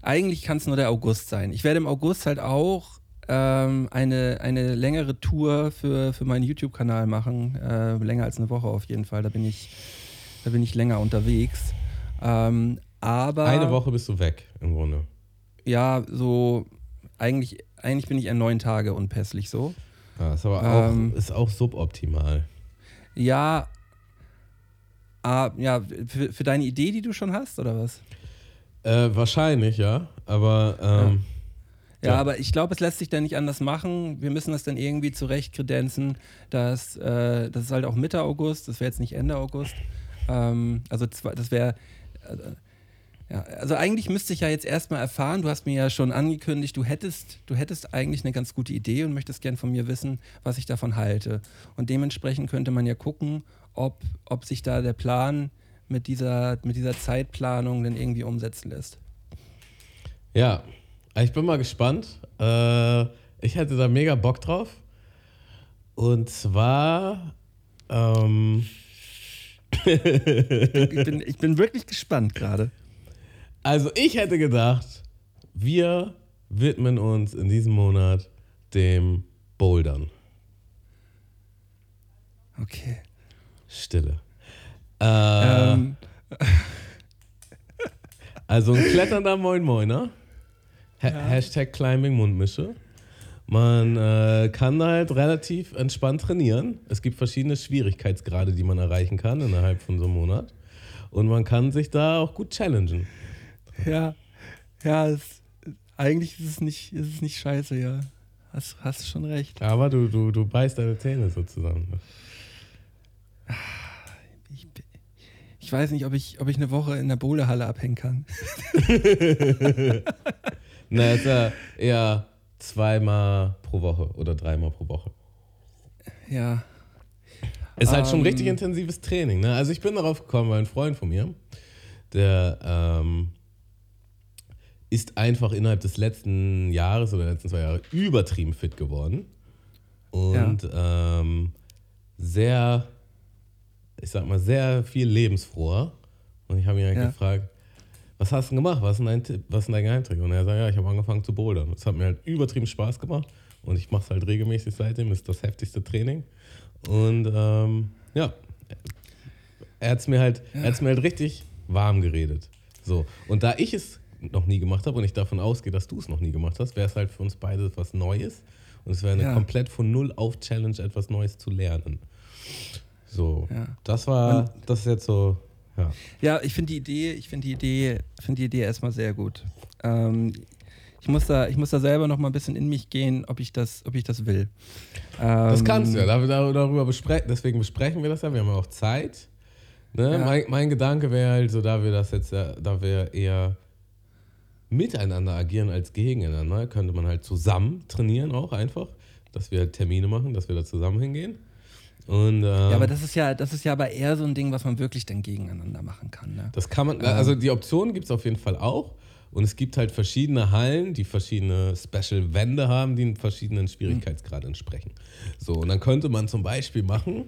eigentlich kann es nur der August sein. Ich werde im August halt auch ähm, eine, eine längere Tour für, für meinen YouTube-Kanal machen. Äh, länger als eine Woche auf jeden Fall. Da bin ich, da bin ich länger unterwegs. Ähm, aber Eine Woche bist du weg, im Grunde. ja, so eigentlich, eigentlich bin ich eher neun Tage unpässlich so. Ja, ist aber auch, Ähm, ist auch suboptimal. Ja, ah, ja, für, für deine Idee, die du schon hast, oder was? Äh, wahrscheinlich, ja. Aber ähm, Ja, Ja. aber ich glaube, es lässt sich dann nicht anders machen. Wir müssen das dann irgendwie zurechtkredenzen, dass äh, das ist halt auch Mitte August, das wäre jetzt nicht Ende August. Ähm, also das wäre. Äh, ja, also eigentlich müsste ich ja jetzt erstmal erfahren, du hast mir ja schon angekündigt, du hättest, du hättest eigentlich eine ganz gute Idee und möchtest gern von mir wissen, was ich davon halte. Und dementsprechend könnte man ja gucken, ob, ob sich da der Plan mit dieser, mit dieser Zeitplanung dann irgendwie umsetzen lässt. Ja, ich bin mal gespannt. Äh, ich hätte da mega Bock drauf. Und zwar, ähm, Ich bin, ich bin wirklich gespannt gerade. also ich hätte gedacht, wir widmen uns in diesem Monat dem Bouldern. Okay. Stille. Äh, Ähm, Also ein kletternder Moin Moiner. Ha Hashtag Climbing Mundmische. Man äh, kann halt relativ entspannt trainieren. Es gibt verschiedene Schwierigkeitsgrade, die man erreichen kann innerhalb von so einem Monat. Und man kann sich da auch gut challengen. ja, ja, es, eigentlich ist es nicht, ist es nicht scheiße, ja. Hast, hast schon recht. Aber du, du, du beißt deine Zähne so zusammen. Ich, ich weiß nicht, ob ich, ob ich eine Woche in der Bowlehalle abhängen kann. Na, ist ja eher zweimal pro Woche oder dreimal pro Woche. Ja. Ist halt schon Ähm. richtig intensives Training. Ne? Also ich bin darauf gekommen, weil ein Freund von mir, der ähm, ist einfach innerhalb des letzten Jahres oder letzten zwei Jahre übertrieben fit geworden. Und ähm, sehr, ich sag mal, sehr viel lebensfroher. Und ich habe ihn halt Ja. gefragt, was hast du denn gemacht? Was ist dein Tipp? Was ist dein Geheimtrick? Und er sagt, ja, ich habe angefangen zu bouldern. Es hat mir halt übertrieben Spaß gemacht. Und ich mache es halt regelmäßig seitdem. Ist das heftigste Training. Und ähm, ja, er hat es mir, halt, hat's mir halt richtig warm geredet. So. Und da ich es noch nie gemacht habe und ich davon ausgehe, dass du es noch nie gemacht hast, wäre es halt für uns beide was Neues. Und es wäre eine Ja. komplett von Null auf Challenge, etwas Neues zu lernen. So, Ja. das war, das ist jetzt so, ja. Ja, ich finde die Idee, ich finde die Idee, finde die Idee erstmal sehr gut. Ähm, ich muss da, ich muss da selber noch mal ein bisschen in mich gehen, ob ich das, ob ich das will. Das Ähm, kannst du ja, da- da- darüber besprechen, deswegen besprechen wir das ja, wir haben ja auch Zeit. Ne? Ja. Mein, mein Gedanke wäre halt so, da wir das jetzt, ja- da wir eher miteinander agieren als gegeneinander, könnte man halt zusammen trainieren auch einfach, dass wir halt Termine machen, dass wir da zusammen hingehen. Und, ähm, Ja, aber das ist ja, das ist ja aber eher so ein Ding, was man wirklich dann gegeneinander machen kann. Ne? Das kann man, also die Option gibt es auf jeden Fall auch. Und es gibt halt verschiedene Hallen, die verschiedene Special-Wände haben, die in verschiedenen Schwierigkeitsgrad entsprechen. So, und dann könnte man zum Beispiel machen,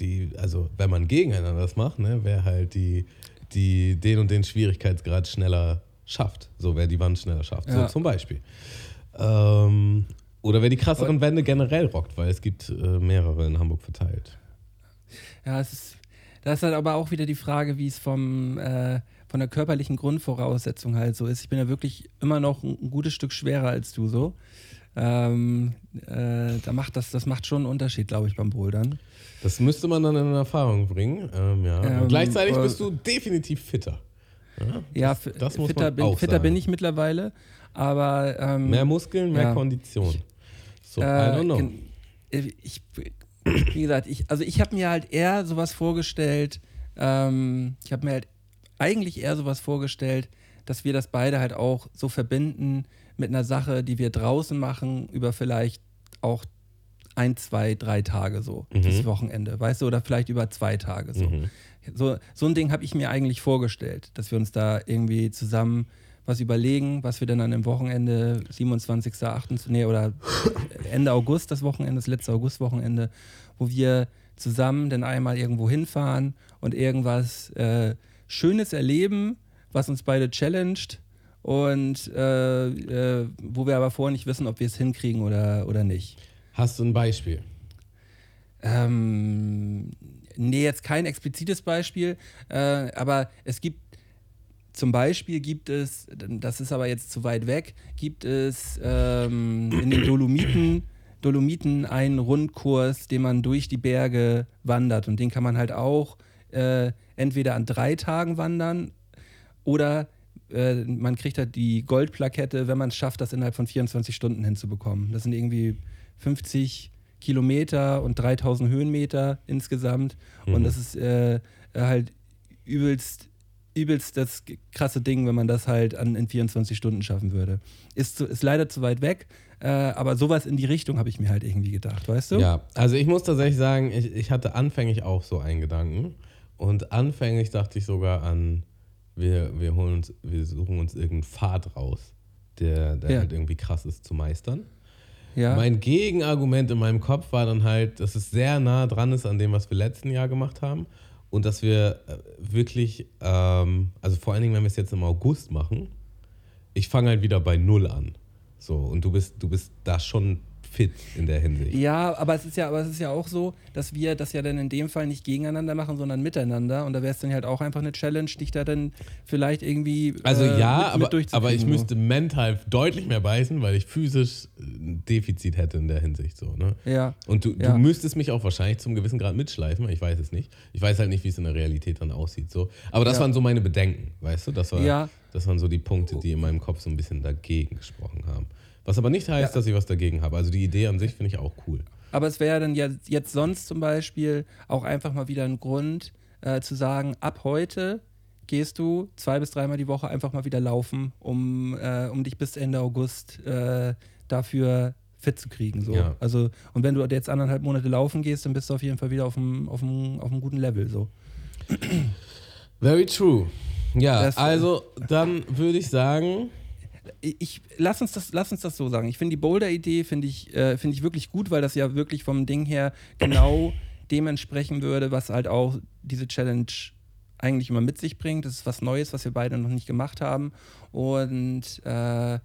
die, also wenn man gegeneinander das macht, ne, wer halt die, die den und den Schwierigkeitsgrad schneller schafft. So, wer die Wand schneller schafft. Ja. So zum Beispiel. Ähm, oder wer die krasseren Wände generell rockt, weil es gibt äh, mehrere in Hamburg verteilt. Ja, es ist, da ist halt aber auch wieder die Frage, wie es vom, äh, von der körperlichen Grundvoraussetzung halt so ist. Ich bin ja wirklich immer noch ein, ein gutes Stück schwerer als du so. Ähm, äh, da macht das, das macht schon einen Unterschied, glaube ich, beim Bouldern. Das müsste man dann in Erfahrung bringen. Ähm, ja. Ähm, gleichzeitig äh, bist du definitiv fitter. Ja, das, das muss fitter, man bin, auch fitter sagen. bin ich mittlerweile, aber ähm, Mehr Muskeln, mehr ja. Kondition. So, I Äh, don't know. gen- Ich, wie gesagt, ich, also ich habe mir halt eher sowas vorgestellt, ähm, ich habe mir halt eigentlich eher sowas vorgestellt, dass wir das beide halt auch so verbinden mit einer Sache, die wir draußen machen, über vielleicht auch ein, zwei, drei Tage so, Mhm. das Wochenende, weißt du, oder vielleicht über zwei Tage so. Mhm. So, so ein Ding habe ich mir eigentlich vorgestellt, dass wir uns da irgendwie zusammen was überlegen, was wir dann an dem Wochenende, 27. 28. Nee, oder Ende August, das Wochenende, das letzte Augustwochenende, wo wir zusammen dann einmal irgendwo hinfahren und irgendwas äh, Schönes erleben, was uns beide challenged und äh, äh, wo wir aber vorher nicht wissen, ob wir es hinkriegen oder, oder nicht. Hast du ein Beispiel? Ähm, nee, jetzt kein explizites Beispiel, äh, aber es gibt zum Beispiel gibt es, das ist aber jetzt zu weit weg, gibt es ähm, in den Dolomiten, Dolomiten einen Rundkurs, den man durch die Berge wandert und den kann man halt auch äh, entweder an drei Tagen wandern oder äh, man kriegt halt die Goldplakette, wenn man es schafft, das innerhalb von 24 Stunden hinzubekommen. Das sind irgendwie 50 Kilometer und 3000 Höhenmeter insgesamt. Und Mhm. das ist äh, halt übelst, übelst das krasse Ding, wenn man das halt an, in 24 Stunden schaffen würde. Ist, zu, ist leider zu weit weg, äh, aber sowas in die Richtung habe ich mir halt irgendwie gedacht, weißt du? Ja, also ich muss tatsächlich sagen, ich, ich hatte anfänglich auch so einen Gedanken. Und anfänglich dachte ich sogar an, wir, wir holen uns, wir suchen uns irgendeinen Pfad raus, der, der Ja. halt irgendwie krass ist zu meistern. Ja. Mein Gegenargument in meinem Kopf war dann halt, dass es sehr nah dran ist an dem, was wir letzten Jahr gemacht haben. Und dass wir äh, wirklich, ähm, also vor allen Dingen, wenn wir es jetzt im August machen, ich fange halt wieder bei Null an. So, und du bist, du bist da schon fit in der Hinsicht. Ja, aber es ist ja, aber es ist ja auch so, dass wir das ja dann in dem Fall nicht gegeneinander machen, sondern miteinander. Und da wäre es dann halt auch einfach eine Challenge, dich da dann vielleicht irgendwie. Also äh, ja, mit, aber, mit aber ich müsste mental deutlich mehr beißen, weil ich physisch ein Defizit hätte in der Hinsicht. So, ne? Ja. Und du, Ja. du müsstest mich auch wahrscheinlich zum gewissen Grad mitschleifen, ich weiß es nicht. Ich weiß halt nicht, wie es in der Realität dann aussieht. So. Aber das Ja. waren so meine Bedenken, weißt du? Das, war, Ja. das waren so die Punkte, die in meinem Kopf so ein bisschen dagegen gesprochen haben. Was aber nicht heißt, Ja. dass ich was dagegen habe. Also die Idee an sich finde ich auch cool. Aber es wäre dann ja jetzt sonst zum Beispiel auch einfach mal wieder ein Grund äh, zu sagen, ab heute gehst du zwei bis dreimal die Woche einfach mal wieder laufen, um, äh, um dich bis Ende August äh, dafür fit zu kriegen. So. Ja. Also, und wenn du jetzt anderthalb Monate laufen gehst, dann bist du auf jeden Fall wieder auf einem, auf einem, auf einem guten Level. So. Very true. Ja, Das- also dann würde ich sagen, ich, lass uns das, lass uns das so sagen. Ich finde die Boulder-Idee finde ich, äh, finde ich wirklich gut, weil das ja wirklich vom Ding her genau dem entsprechen würde, was halt auch diese Challenge eigentlich immer mit sich bringt. Das ist was Neues, was wir beide noch nicht gemacht haben und äh,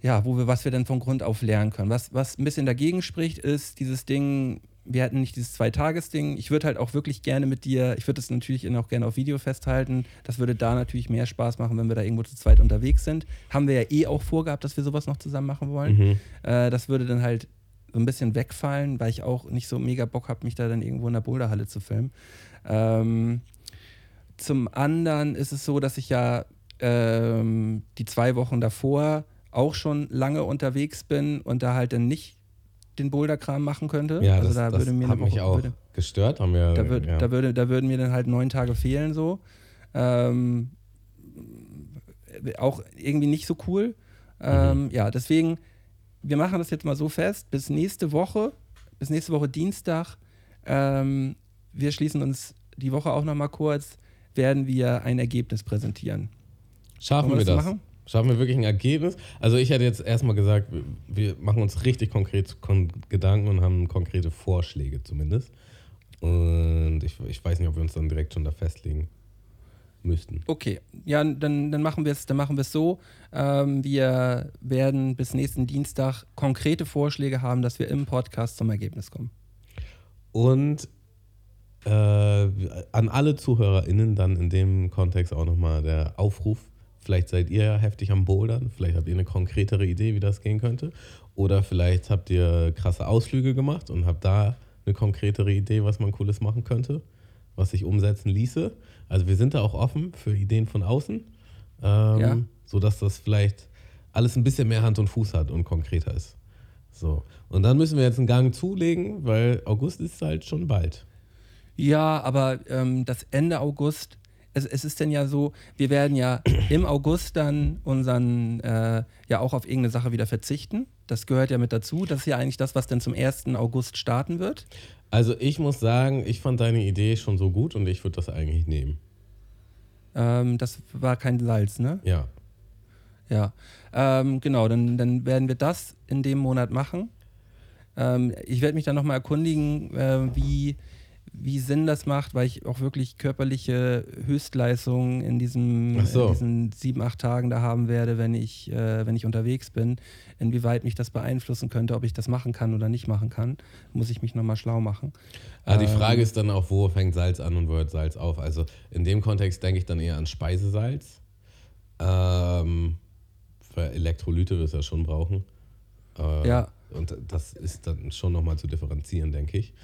ja, wo wir, was wir dann von Grund auf lernen können. Was, was ein bisschen dagegen spricht, ist dieses Ding, wir hatten nicht dieses Zwei-Tages-Ding. Ich würde halt auch wirklich gerne mit dir, ich würde das natürlich auch gerne auf Video festhalten. Das würde da natürlich mehr Spaß machen, wenn wir da irgendwo zu zweit unterwegs sind. Haben wir ja eh auch vorgehabt, dass wir sowas noch zusammen machen wollen. mhm. Äh, das würde dann halt so ein bisschen wegfallen, weil ich auch nicht so mega Bock habe, mich da dann irgendwo in der Boulderhalle zu filmen. Ähm, zum anderen ist es so, dass ich ja ähm, die zwei Wochen davor auch schon lange unterwegs bin und da halt dann nicht den Boulderkram machen könnte. ja, also das, da das würde mir hat mich Woche, auch würde, gestört. Haben wir, da, würd, ja. da, würde, da würden mir dann halt neun Tage fehlen so. Ähm, auch irgendwie nicht so cool. Ähm, Mhm. Ja, deswegen, wir machen das jetzt mal so fest, bis nächste Woche, bis nächste Woche Dienstag, ähm, wir schließen uns die Woche auch nochmal kurz, werden wir ein Ergebnis präsentieren. Schaffen wir wir das? das machen? Schaffen wir wirklich ein Ergebnis? Also ich hätte jetzt erstmal gesagt, wir- machen uns richtig konkret kon Gedanken und haben konkrete Vorschläge zumindest. Und ich, ich weiß nicht, ob wir uns dann direkt schon da festlegen müssten. Okay, ja, dann, dann machen wir es dann machen wir es so. Ähm, wir werden bis nächsten Dienstag konkrete Vorschläge haben, dass wir im Podcast zum Ergebnis kommen. Und äh, an alle ZuhörerInnen dann in dem Kontext auch nochmal der Aufruf. Vielleicht seid ihr heftig am Bouldern, vielleicht habt ihr eine konkretere Idee, wie das gehen könnte. Oder vielleicht habt ihr krasse Ausflüge gemacht und habt da eine konkretere Idee, was man Cooles machen könnte, was sich umsetzen ließe. Also wir sind da auch offen für Ideen von außen, ähm, Ja. sodass das vielleicht alles ein bisschen mehr Hand und Fuß hat und konkreter ist. So. Und dann müssen wir jetzt einen Gang zulegen, weil August ist halt schon bald. Ja, aber ähm, das Ende August, es, es ist denn ja so, wir werden ja im August dann unseren, äh, ja auch auf irgendeine Sache wieder verzichten. Das gehört ja mit dazu. Das ist ja eigentlich das, was dann zum 1. August starten wird. Also ich muss sagen, ich fand deine Idee schon so gut und ich würde das eigentlich nehmen. Ähm, das war kein Salz, ne? Ja. Ja. Ähm, genau, dann, dann werden wir das in dem Monat machen. Ähm, ich werde mich dann nochmal erkundigen, äh, wie, wie Sinn das macht, weil ich auch wirklich körperliche Höchstleistungen in, diesem, so. in diesen sieben, acht Tagen da haben werde, wenn ich, äh, wenn ich unterwegs bin. Inwieweit mich das beeinflussen könnte, ob ich das machen kann oder nicht machen kann, muss ich mich nochmal schlau machen. Aber die Ähm, Frage ist dann auch, wo fängt Salz an und wo hört Salz auf? Also in dem Kontext denke ich dann eher an Speisesalz. Ähm, für Elektrolyte wirst du ja schon brauchen. Äh, Ja. Und das ist dann schon nochmal zu differenzieren, denke ich.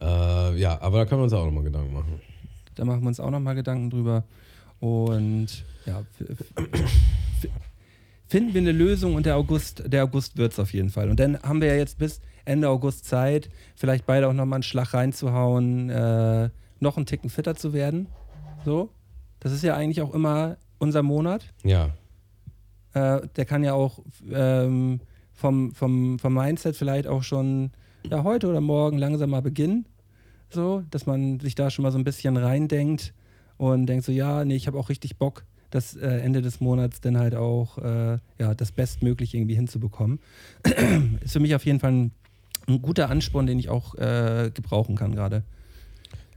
Äh, ja, aber da können wir uns auch nochmal Gedanken machen. Da machen wir uns auch nochmal Gedanken drüber. Und ja, finden wir eine Lösung und der August, der August wird es auf jeden Fall. Und dann haben wir ja jetzt bis Ende August Zeit, vielleicht beide auch nochmal einen Schlag reinzuhauen, äh, noch einen Ticken fitter zu werden. So. Das ist ja eigentlich auch immer unser Monat. Ja, Äh, der kann ja auch ähm, vom, vom, vom Mindset vielleicht auch schon ja, heute oder morgen langsam mal beginnen. So, dass man sich da schon mal so ein bisschen reindenkt und denkt so, ja, nee, ich habe auch richtig Bock, das äh, Ende des Monats dann halt auch äh, ja, das Bestmögliche irgendwie hinzubekommen. Ist für mich auf jeden Fall ein, ein guter Ansporn, den ich auch äh, gebrauchen kann gerade.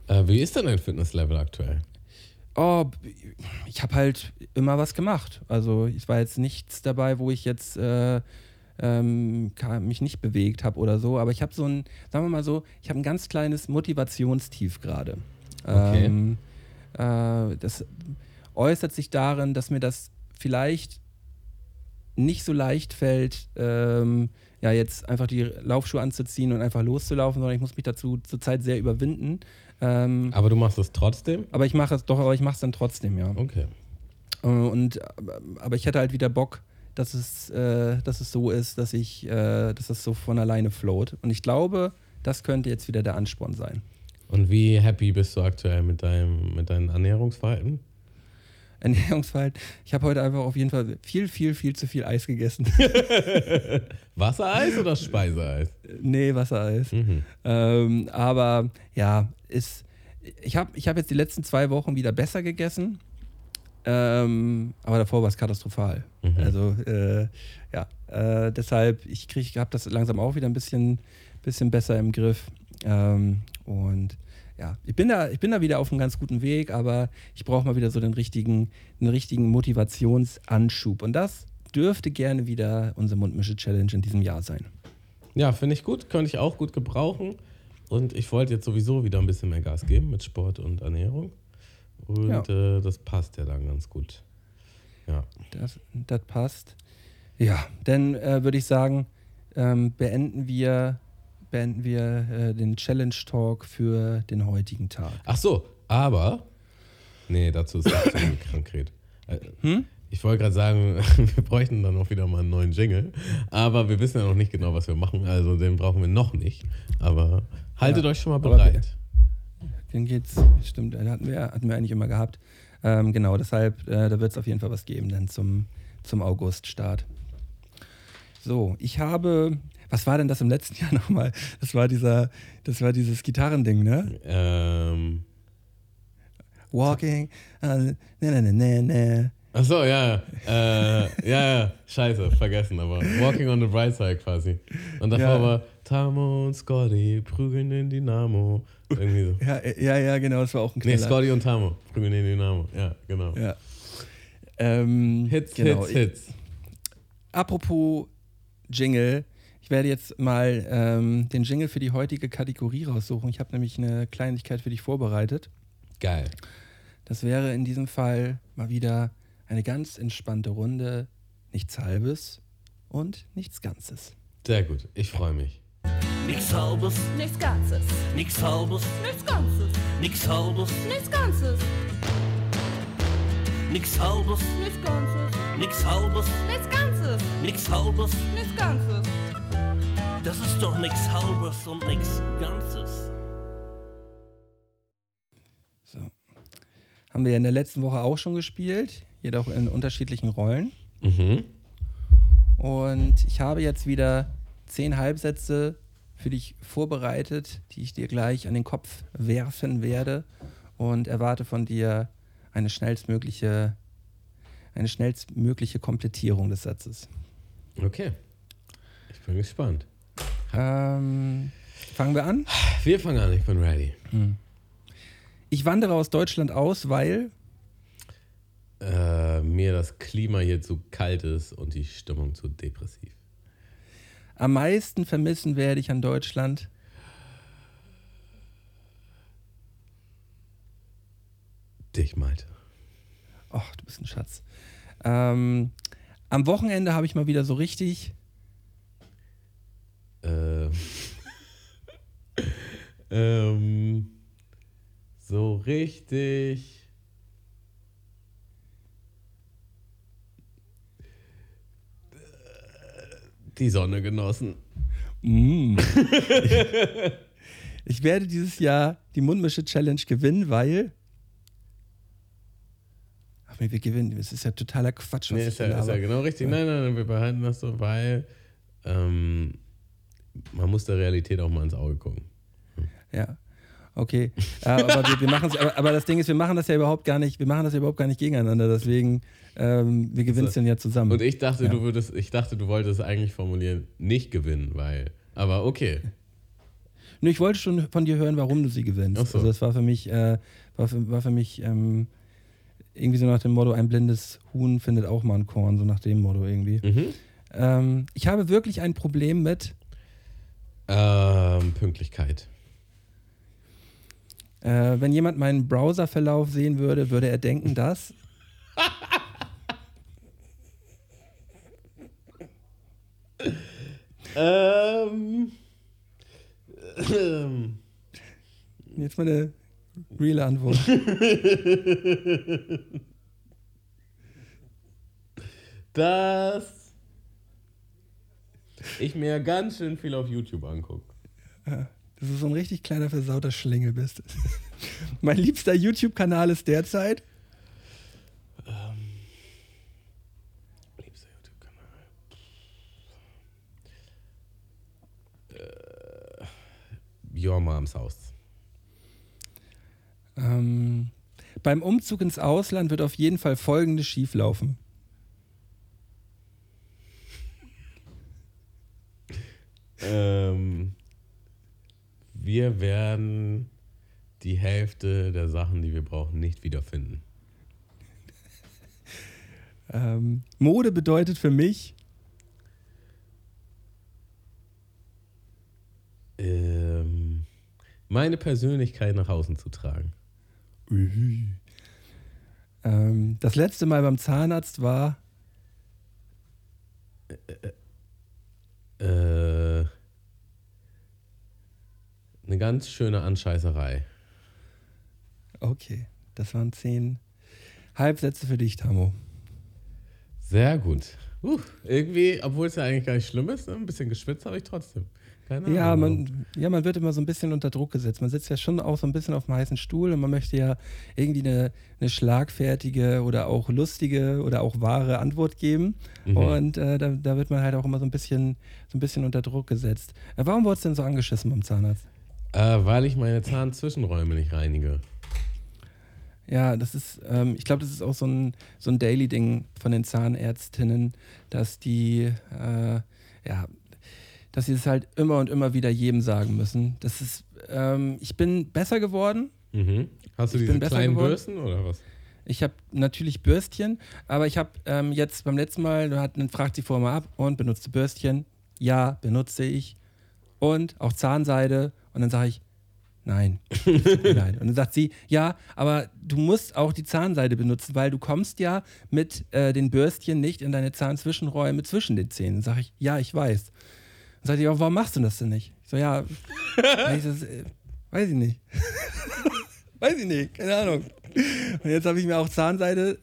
äh, wie ist denn dein Fitnesslevel aktuell? Oh, ich habe halt immer was gemacht. Also es war jetzt nichts dabei, wo ich jetzt äh, ähm, mich nicht bewegt habe oder so. Aber ich habe so ein, sagen wir mal so, ich habe ein ganz kleines Motivationstief gerade. Okay. Ähm, äh, das äußert sich darin, dass mir das vielleicht nicht so leicht fällt, ähm, ja, jetzt einfach die Laufschuhe anzuziehen und einfach loszulaufen, sondern ich muss mich dazu zurzeit sehr überwinden. Ähm, Aber du machst es trotzdem? aber ich mache es doch, aber ich mache es dann trotzdem, ja. Okay. Äh, Und aber- aber ich hätte halt wieder Bock, dass es, äh, dass es so ist, dass ich, äh, dass es so von alleine float. Und ich glaube, das könnte jetzt wieder der Ansporn sein. Und wie happy bist du aktuell mit deinem mit deinem Ernährungsverhalten? Ernährungsverhalten. Ich habe heute einfach auf jeden Fall viel, viel, viel zu viel Eis gegessen. Wassereis oder Speiseeis? nee, Wassereis. Mhm. Ähm, aber ja, ist, ich habe ich hab jetzt die letzten zwei Wochen wieder besser gegessen. Ähm, aber davor war es katastrophal. Mhm. Also äh, ja, äh, deshalb, ich kriege, habe das langsam auch wieder ein bisschen, bisschen besser im Griff. Ähm, und ja, ich bin, da, ich bin da wieder auf einem ganz guten Weg, aber ich brauche mal wieder so den richtigen, den richtigen Motivationsanschub. Und das dürfte gerne wieder unsere Mundmische-Challenge in diesem Jahr sein. Ja, finde ich gut, könnte ich auch gut gebrauchen. Und ich wollte jetzt sowieso wieder ein bisschen mehr Gas geben mit Sport und Ernährung. Und äh, das passt ja dann ganz gut. Ja. Das, das passt. Ja, dann äh, würde ich sagen, ähm, beenden wir, beenden wir äh, den Challenge Talk für den heutigen Tag. Ach so, aber. Nee, dazu ist das zu konkret. Äh, Hm? Ich wollte gerade sagen, wir bräuchten dann auch wieder mal einen neuen Jingle. Aber wir wissen ja noch nicht genau, was wir machen. Also den brauchen wir noch nicht. Aber haltet Ja, euch schon mal bereit. Den geht's, stimmt, den hatten wir, hatten wir eigentlich immer gehabt. Ähm, genau, deshalb, äh, da wird es auf jeden Fall was geben dann zum, zum August-Start. So, ich habe, was war denn das im letzten Jahr nochmal? Das war dieser, das war dieses Gitarrending, ne? Ähm, Walking, äh, ne, ne, ne, ne, ne. ach so, ja. Äh, ja, ja. Scheiße, vergessen. Aber Walking on the Bright Side quasi. Und davor Ja. war Tamo und Scotty prügeln den Dynamo. Irgendwie so. Ja, äh, ja, ja, genau, das war auch ein Nee, Knaller. Scotty und Tamo den Dynamo. Ja, genau. Ja. Ähm, Hits, genau. Hits, Hits. Apropos Jingle, ich werde jetzt mal ähm, den Jingle für die heutige Kategorie raussuchen. Ich habe nämlich eine Kleinigkeit für dich vorbereitet. Geil. Das wäre in diesem Fall mal wieder eine ganz entspannte Runde. Nichts Halbes und nichts Ganzes. Sehr gut. Ich freue mich. Nix halbes, Nichts Ganzes. nix halbes, Nichts Ganzes. nix halbes, Nichts Ganzes. nix halbes, Nichts Ganzes. nix halbes, Nichts Ganzes. nix halbes. Nichts Ganzes. Das ist doch nix halbes und nix ganzes. So. Haben wir ja in der letzten Woche auch schon gespielt, jedoch in unterschiedlichen Rollen. Mhm. Und ich habe jetzt wieder zehn Halbsätze für dich vorbereitet, die ich dir gleich an den Kopf werfen werde und erwarte von dir eine schnellstmögliche, eine schnellstmögliche Komplettierung des Satzes. Okay. Ich bin gespannt. Ähm, fangen wir an. Wir fangen an. Ich bin ready. Ich wandere aus Deutschland aus, weil Äh, mir das Klima hier zu kalt ist und die Stimmung zu depressiv. Am meisten vermissen werde ich an Deutschland. Dich, Malte. Ach, du bist ein Schatz. Ähm, am Wochenende habe ich mal wieder so richtig Ähm. ähm. So richtig. Die Sonne genossen. Mm. ich werde dieses Jahr die Mundmische-Challenge gewinnen, weil. Wir gewinnen. Das ist ja totaler Quatsch. Was Nee, ist ja, ist ja genau richtig. Nein, nein, nein, wir behalten das so, weil ähm, man muss der Realität auch mal ins Auge gucken. Ja. Okay. Aber wir, wir machen's, aber, aber das Ding ist, wir machen das ja überhaupt gar nicht, wir machen das ja überhaupt gar nicht gegeneinander. Deswegen, ähm, wir gewinnen es So. dann ja zusammen. Und ich dachte, Ja. du würdest, ich dachte, du wolltest eigentlich formulieren, nicht gewinnen, weil. Aber okay. Nö, ich wollte schon von dir hören, warum du sie gewinnst. So. Also das war für mich, äh, war für, war für mich ähm, irgendwie so nach dem Motto, ein blindes Huhn findet auch mal ein Korn, so nach dem Motto irgendwie. Mhm. Ähm, ich habe wirklich ein Problem mit, Ähm, Pünktlichkeit. Äh, wenn jemand meinen Browserverlauf sehen würde, würde er denken, dass. Ähm. ähm, Jetzt mal eine reale Antwort. dass ich mir ganz schön viel auf YouTube angucke. Dass du so ein richtig kleiner versauter Schlingel bist. mein liebster YouTube-Kanal ist derzeit. Liebster YouTube-Kanal. Äh, Your Mom's House. Ähm, beim Umzug ins Ausland wird auf jeden Fall folgendes schieflaufen. Ähm, wir werden die Hälfte der Sachen, die wir brauchen, nicht wiederfinden. Ähm, Mode bedeutet für mich, Ähm, meine Persönlichkeit nach außen zu tragen. ähm, das letzte Mal beim Zahnarzt war, Äh, eine ganz schöne Anscheißerei. okay, das waren zehn Halbsätze für dich, Tamo. Sehr gut. Uh, irgendwie, obwohl es ja eigentlich gar nicht schlimm ist, ne, ein bisschen geschwitzt habe ich trotzdem. Keine Ja Ahnung. man, ja, man wird immer so ein bisschen unter Druck gesetzt. Man sitzt ja schon auch so ein bisschen auf dem heißen Stuhl und man möchte ja irgendwie eine, eine schlagfertige oder auch lustige oder auch wahre Antwort geben. Mhm. Und äh, da, da wird man halt auch immer so ein bisschen, so ein bisschen unter Druck gesetzt. Äh, warum wurdest du denn so angeschissen beim Zahnarzt? Äh, weil ich meine Zahnzwischenräume nicht reinige. Ja, das ist, ähm, ich glaube, das ist auch so ein, so ein Daily-Ding von den Zahnärztinnen, dass die, äh, ja, dass sie es halt immer und immer wieder jedem sagen müssen. Das ist, ähm, ich bin besser geworden. Mhm. Hast du Ich diese kleinen geworden. Bürsten oder was? Ich habe natürlich Bürstchen, aber ich habe ähm, jetzt beim letzten Mal, da hat, fragt sie vorher mal ab und benutzt du Bürstchen? ja, benutze ich. Und auch Zahnseide. Und dann sage ich, nein. leid. Und dann sagt sie, ja, aber du musst auch die Zahnseide benutzen, weil du kommst ja mit äh, den Bürstchen nicht in deine Zahnzwischenräume zwischen den Zähnen. Dann sage ich, ja, ich weiß. Dann sagt sie, ja, warum machst du das denn nicht? Ich so, ja, ich das, äh, weiß ich nicht. weiß ich nicht, keine Ahnung. Und jetzt habe ich mir auch Zahnseide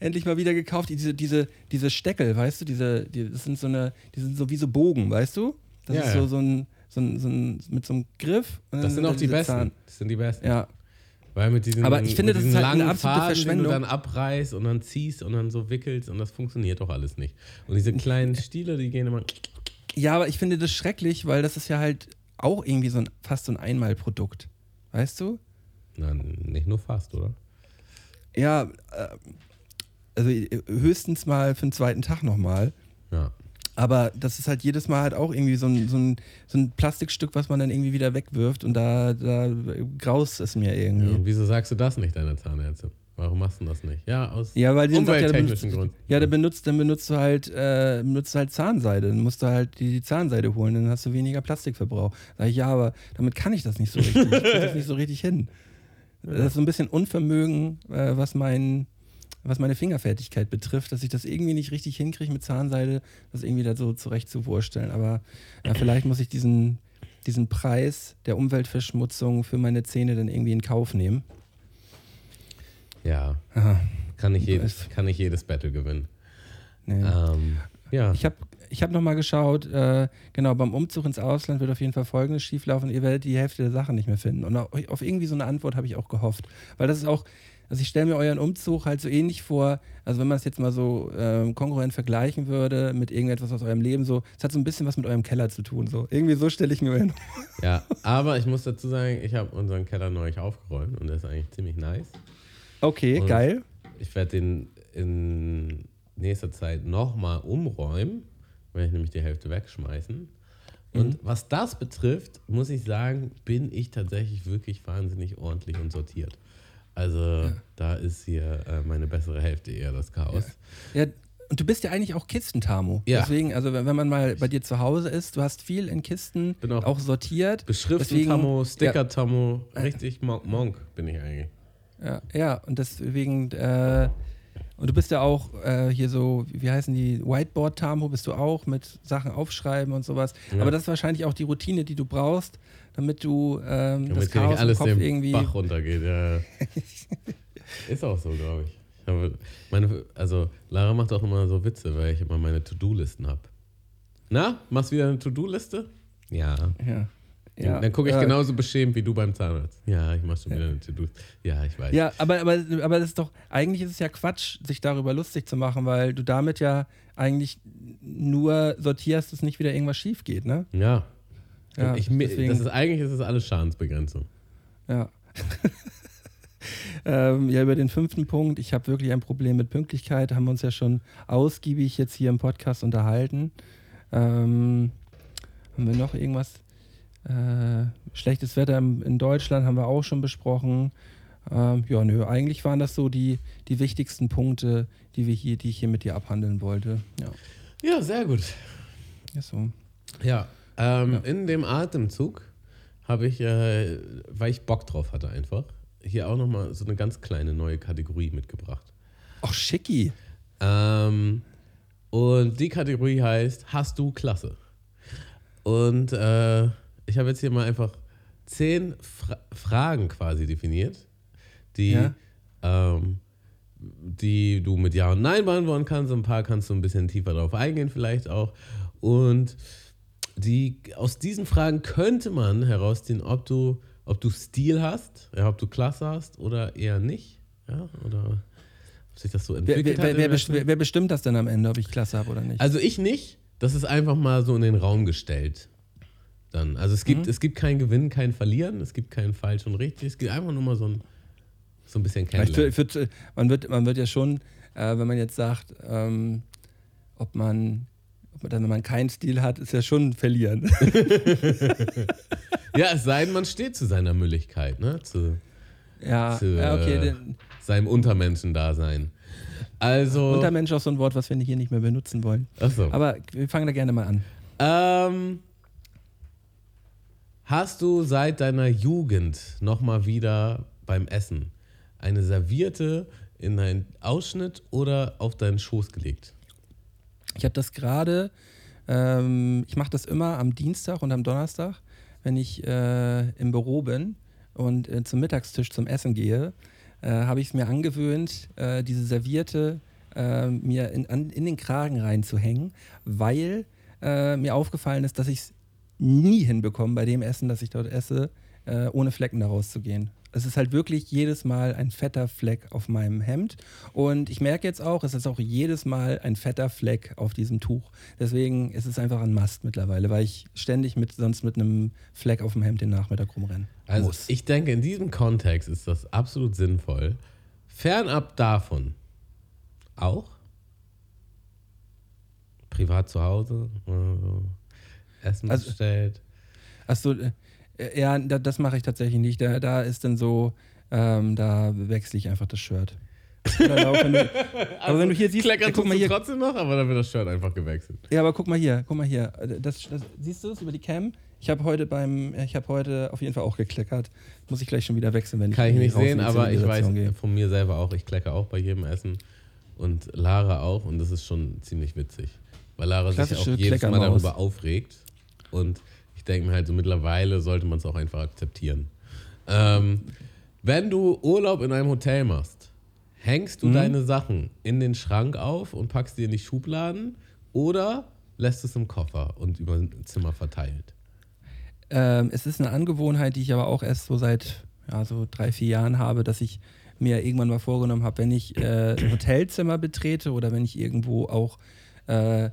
endlich mal wieder gekauft. Diese, diese, diese Steckel, weißt du, diese, die, das sind so eine, die sind so wie so Bogen, weißt du? Das Ja, ist so, so ein, so ein, so ein, mit so einem Griff. und Das sind auch die besten. Zahn- Das sind die besten. Ja, Weil mit diesen, Aber ich finde, das ist halt eine absolute Faden, Verschwendung. den du dann abreißt und dann ziehst und dann so wickelst und das funktioniert doch alles nicht. Und diese kleinen Stiele, die gehen immer. ja, aber ich finde das schrecklich, weil das ist ja halt auch irgendwie so ein, fast so ein Einmalprodukt. Weißt du? Na, nicht nur fast, oder? Ja, äh, also äh, höchstens mal für den zweiten Tag nochmal. Ja. Aber das ist halt jedes Mal halt auch irgendwie so ein, so ein, so ein Plastikstück, was man dann irgendwie wieder wegwirft und da, da graust es mir irgendwie. ja. Und wieso sagst du das nicht deiner Zahnärztin? Warum machst du das nicht? Ja, aus Ja, weil die dann sagt, ja, umwelttechnischen Gründen. ja, dann benutzt, dann benutzt du halt, äh, benutzt du halt Zahnseide. Dann musst du halt die, die Zahnseide holen, dann hast du weniger Plastikverbrauch. Sag ich, ja, aber damit kann ich das nicht so richtig. ich krieg das nicht so richtig hin. Das ist so ein bisschen Unvermögen, äh, was mein, was meine Fingerfertigkeit betrifft, dass ich das irgendwie nicht richtig hinkriege mit Zahnseide, das irgendwie da so zurecht zu vorstellen. Aber ja, vielleicht muss ich diesen, diesen Preis der Umweltverschmutzung für meine Zähne dann irgendwie in Kauf nehmen. Ja, Aha, kann nicht, jedes, kann nicht jedes Battle gewinnen. nee. Ähm, ja. Ich habe ich hab nochmal geschaut, äh, genau, beim Umzug ins Ausland wird auf jeden Fall Folgendes schieflaufen, ihr werdet die Hälfte der Sachen nicht mehr finden. Und auf irgendwie so eine Antwort habe ich auch gehofft. Weil das ist auch, also ich stelle mir euren Umzug halt so ähnlich vor, also wenn man es jetzt mal so ähm, kongruent vergleichen würde mit irgendetwas aus eurem Leben, so, es hat so ein bisschen was mit eurem Keller zu tun. So. Irgendwie so stelle ich mir euren. ja, aber ich muss dazu sagen, ich habe unseren Keller neulich aufgeräumt und der ist eigentlich ziemlich nice. Okay, Und- geil. Ich werde den in nächster Zeit nochmal umräumen, werde ich nämlich die Hälfte wegschmeißen. Und Mhm. was das betrifft, muss ich sagen, bin ich tatsächlich wirklich wahnsinnig ordentlich und sortiert. Also da ist hier äh, meine bessere Hälfte eher das Chaos. Ja, und du bist ja eigentlich auch Kistentamo. Ja. Deswegen, also wenn wenn man mal bei dir zu Hause ist, du hast viel in Kisten, Bin auch auch sortiert. Beschriften-Tammo, Deswegen- Sticker-Tammo, richtig Mon- Monk bin ich eigentlich. Ja, ja und deswegen, äh, und du bist ja auch äh, hier so, wie heißen die, Whiteboard-Tamo bist du auch mit Sachen aufschreiben und sowas. Ja. Aber das ist wahrscheinlich auch die Routine, die du brauchst, damit du ähm, das Damit hier Chaos nicht alles im Kopf irgendwie. Bach runtergeht. Ja. ist auch so, glaube ich. ich meine, also Lara macht auch immer so Witze, weil ich immer meine To-Do-Listen habe. Na, machst du wieder eine To-Do-Liste? Ja. Ja. Ja, Dann gucke ich genauso beschämt wie du beim Zahnarzt. Ja, ich mache schon wieder eine To-Do. Ja, ich weiß. Ja, aber, aber, aber das ist doch, eigentlich ist es ja Quatsch, sich darüber lustig zu machen, weil du damit ja eigentlich nur sortierst, dass nicht wieder irgendwas schief geht, ne? Ja. Ja, ich, das ist eigentlich ist es alles Schadensbegrenzung. Ja. ähm, ja, über den fünften Punkt. Ich habe wirklich ein Problem mit Pünktlichkeit. Haben wir uns ja schon ausgiebig jetzt hier im Podcast unterhalten. Ähm, haben wir noch irgendwas? Äh, schlechtes Wetter in Deutschland haben wir auch schon besprochen. Ähm, ja, nö, eigentlich waren das so die, die wichtigsten Punkte, die wir hier, die ich hier mit dir abhandeln wollte. Ja, Ja, sehr gut. ist so. Ja, ähm, Ja. in dem Atemzug habe ich, äh, weil ich Bock drauf hatte einfach, hier auch nochmal so eine ganz kleine neue Kategorie mitgebracht. Ach, schicki. Ähm, und die Kategorie heißt Hast du Klasse? Und äh, ich habe jetzt hier mal einfach zehn Fra Fragen quasi definiert, die, Ja. ähm, die du mit Ja und Nein beantworten kannst. Ein paar kannst du ein bisschen tiefer drauf eingehen, vielleicht auch. Und die, aus diesen Fragen könnte man herausziehen, ob du, ob du Stil hast, ja, ob du Klasse hast oder eher nicht. Ja, oder ob sich das so Wer, entwickelt wer, hat. wer, im wer, wer bestimmt das denn am Ende, ob ich Klasse habe oder nicht? also ich nicht. Das ist einfach mal so in den Raum gestellt. Dann. Also es gibt, es gibt kein Gewinn, kein Verlieren, es gibt kein falsch und richtig. Es gibt einfach nur mal so ein, so ein bisschen kennenlernen. ich würd, man, wird, man wird ja schon, äh, wenn man jetzt sagt, ähm, ob man, wenn man keinen Stil hat, ist ja schon verlieren. Ja, es sei denn, man steht zu seiner Mülligkeit, ne? Zu ja, Zu, ja, okay. äh, seinem Untermenschen-Dasein. Also. Untermensch auch so ein Wort, was wir hier nicht mehr benutzen wollen. achso. Aber wir fangen da gerne mal an. Ähm, hast du seit deiner Jugend nochmal wieder beim Essen eine Serviette in einen Ausschnitt oder auf deinen Schoß gelegt? Ich habe das gerade, ähm, ich mache das immer am Dienstag und am Donnerstag, wenn ich äh, im Büro bin und äh, zum Mittagstisch zum Essen gehe, äh, habe ich es mir angewöhnt, äh, diese Serviette äh, mir in, an, in den Kragen reinzuhängen, weil äh, mir aufgefallen ist, dass ich es nie hinbekomme bei dem Essen, das ich dort esse, äh, ohne Flecken da rauszugehen. Es ist halt wirklich jedes Mal ein fetter Fleck auf meinem Hemd. Und ich merke jetzt auch, es ist auch jedes Mal ein fetter Fleck auf diesem Tuch. Deswegen ist es einfach ein Mast mittlerweile, weil ich ständig mit, sonst mit einem Fleck auf dem Hemd den Nachmittag rumrenne. Also Muss. ich denke, in diesem Kontext ist das absolut sinnvoll. Fernab davon auch privat zu Hause so, Essen Also- bestellt. Achso, äh, ja, da, das mache ich tatsächlich nicht. Da, da ist dann so, ähm, da wechsle ich einfach das Shirt. Wenn du, aber wenn du hier siehst, Kleckern äh, guck mal hier, trotzdem noch, aber dann wird das Shirt einfach gewechselt. Ja, aber guck mal hier, guck mal hier. Das, das, siehst du es über die Cam? Ich habe heute beim, ich habe heute auf jeden Fall auch gekleckert. Muss ich gleich schon wieder wechseln, wenn Kann ich nicht sehen, aber ich weiß gehe. von mir selber auch, ich klecke auch bei jedem Essen und Lara auch und das ist schon ziemlich witzig, weil Lara sich auch jedes Mal darüber aufregt und ich denke mir halt so mittlerweile sollte man es auch einfach akzeptieren. Ähm, wenn du Urlaub in einem Hotel machst, hängst du Mhm. deine Sachen in den Schrank auf und packst die in die Schubladen oder lässt es im Koffer und über ein Zimmer verteilt? Ähm, es ist eine Angewohnheit, die ich aber auch erst so seit ja, so drei, vier Jahren habe, dass ich mir irgendwann mal vorgenommen habe, wenn ich äh, ein Hotelzimmer betrete oder wenn ich irgendwo auch äh,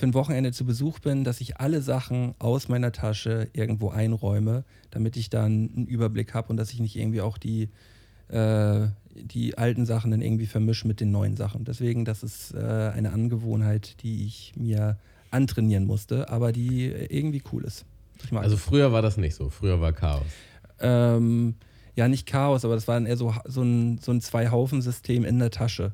für ein Wochenende zu Besuch bin, dass ich alle Sachen aus meiner Tasche irgendwo einräume, damit ich dann einen Überblick habe und dass ich nicht irgendwie auch die, äh, die alten Sachen dann irgendwie vermische mit den neuen Sachen. Deswegen, das ist äh, eine Angewohnheit, die ich mir antrainieren musste, aber die irgendwie cool ist. Also früher war das nicht so, früher war Chaos. ähm, ja, nicht Chaos, aber das war dann eher so, so ein, so ein Zwei-Haufen-System in der Tasche.